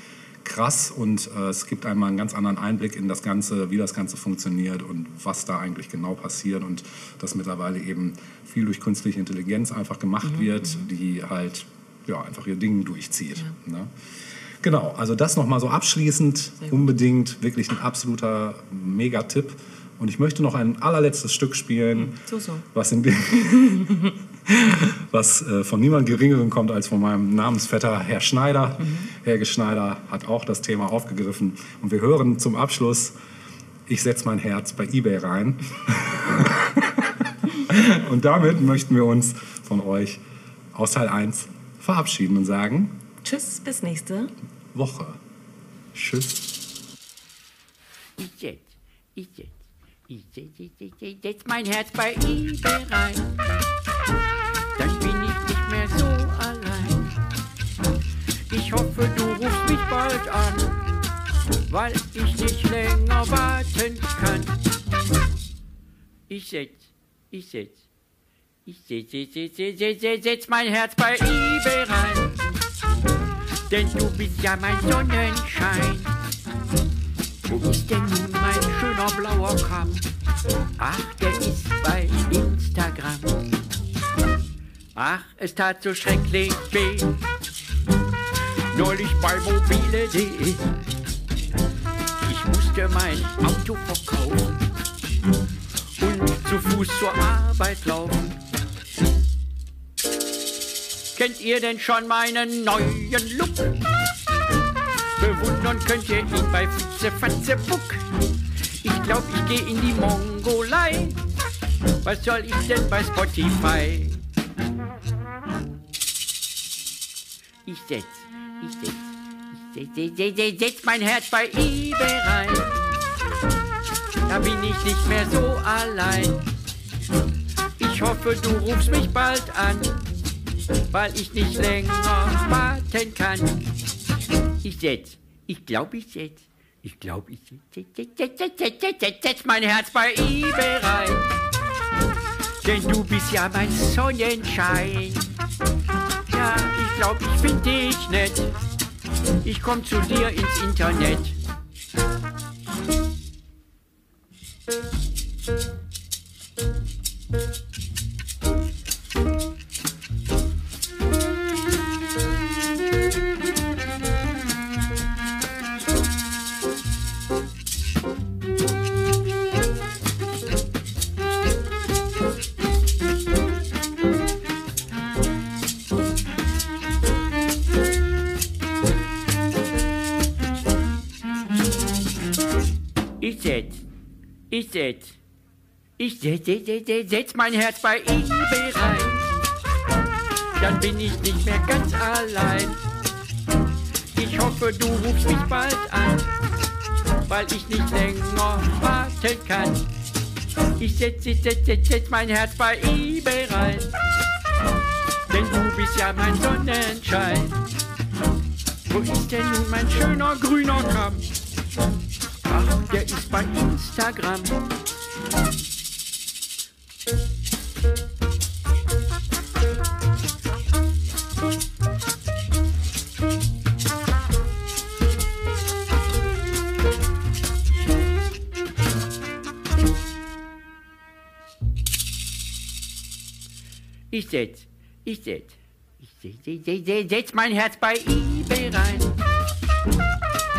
Speaker 2: krass und äh, es gibt einmal einen ganz anderen Einblick in das Ganze, wie das Ganze funktioniert und was da eigentlich genau passiert und dass mittlerweile eben viel durch künstliche Intelligenz einfach gemacht
Speaker 1: Mhm,
Speaker 2: wird, die halt ja, einfach ihr Ding durchzieht. Ne? Genau, also das nochmal so abschließend, unbedingt wirklich ein absoluter Megatipp. Und ich möchte noch ein allerletztes Stück spielen,
Speaker 1: So, so.
Speaker 2: was, in dem, was äh, von niemand Geringeren kommt als von meinem Namensvetter Herr Schneider. Herr Schneider hat auch das Thema aufgegriffen. Und wir hören zum Abschluss, ich setze mein Herz bei eBay rein. und damit möchten wir uns von euch aus Teil 1 verabschieden und sagen,
Speaker 1: Tschüss, bis nächste.
Speaker 2: Woche. Tschüss.
Speaker 7: Ich setz, ich setz, ich setz, mein Herz bei eBay rein. Dann bin ich nicht mehr so allein. Ich hoffe, du rufst mich bald an, weil ich nicht länger warten kann. Ich setz, ich setz, ich setz, setz, setz, setz, setz, setz, mein Herz bei eBay rein. Denn du bist ja mein Sonnenschein. Wo ist denn nun mein schöner blauer Kamm? Ach, der ist bei Instagram. Ach, es tat so schrecklich weh. Neulich bei mobile.de. Ich musste mein Auto verkaufen und zu Fuß zur Arbeit laufen. Kennt ihr denn schon meinen neuen Look? Bewundern könnt ihr ihn bei Fitze Fatze Buck. Ich glaub, ich geh in die Mongolei. Was soll ich denn bei Spotify? Ich setz, ich setz, ich setz, setz, setz, setz, mein Herz bei eBay rein. Da bin ich nicht mehr so allein. Ich hoffe, du rufst mich bald an, weil ich nicht länger warten kann. Ich setz, ich glaub, ich setz, ich glaub, ich setz, mein Herz bei eBay rein. Denn du bist ja mein Sonnenschein. Ja, ich glaub, ich find dich nett. Ich komm zu dir ins Internet. Setz, mein Herz bei eBay rein. Dann bin ich nicht mehr ganz allein. Ich hoffe, du rufst mich bald an, weil ich nicht länger warten kann. Ich setz, setz, setz, setz, mein Herz bei eBay rein, denn du bist ja mein Sonnenschein. Wo ist denn nun mein schöner grüner Kram? Ach, der ist bei Instagram. Ich setz, ich setz, ich setz, setz, setz, setz, setz mein Herz bei eBay rein.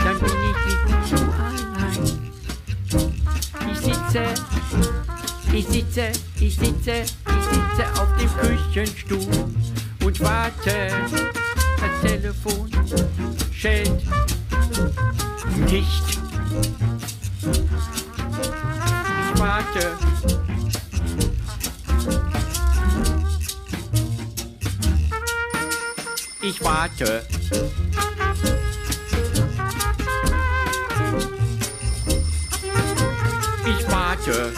Speaker 7: Dann bin ich nicht so allein. Ich sitze, ich sitze, ich sitze, ich sitze auf dem Küchenstuhl und warte. Das Telefon schellt nicht. Ich warte. Ich warte. Ich warte.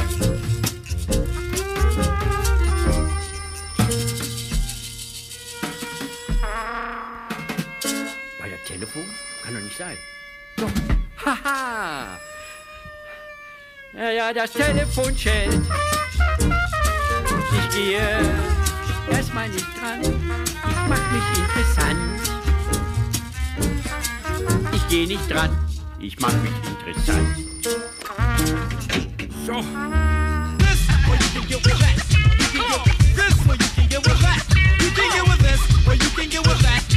Speaker 7: Bei der Telefon? Kann doch nicht sein. Doch. Haha. Ja, ja, das Telefon schellt. Ich gehe erstmal nicht dran macht mich interessant. Ich gehe nicht dran, ich mach mich interessant. So.
Speaker 5: Oh. Oh. This where you can get with that. You can get with this where you can get with that. You you can get with that.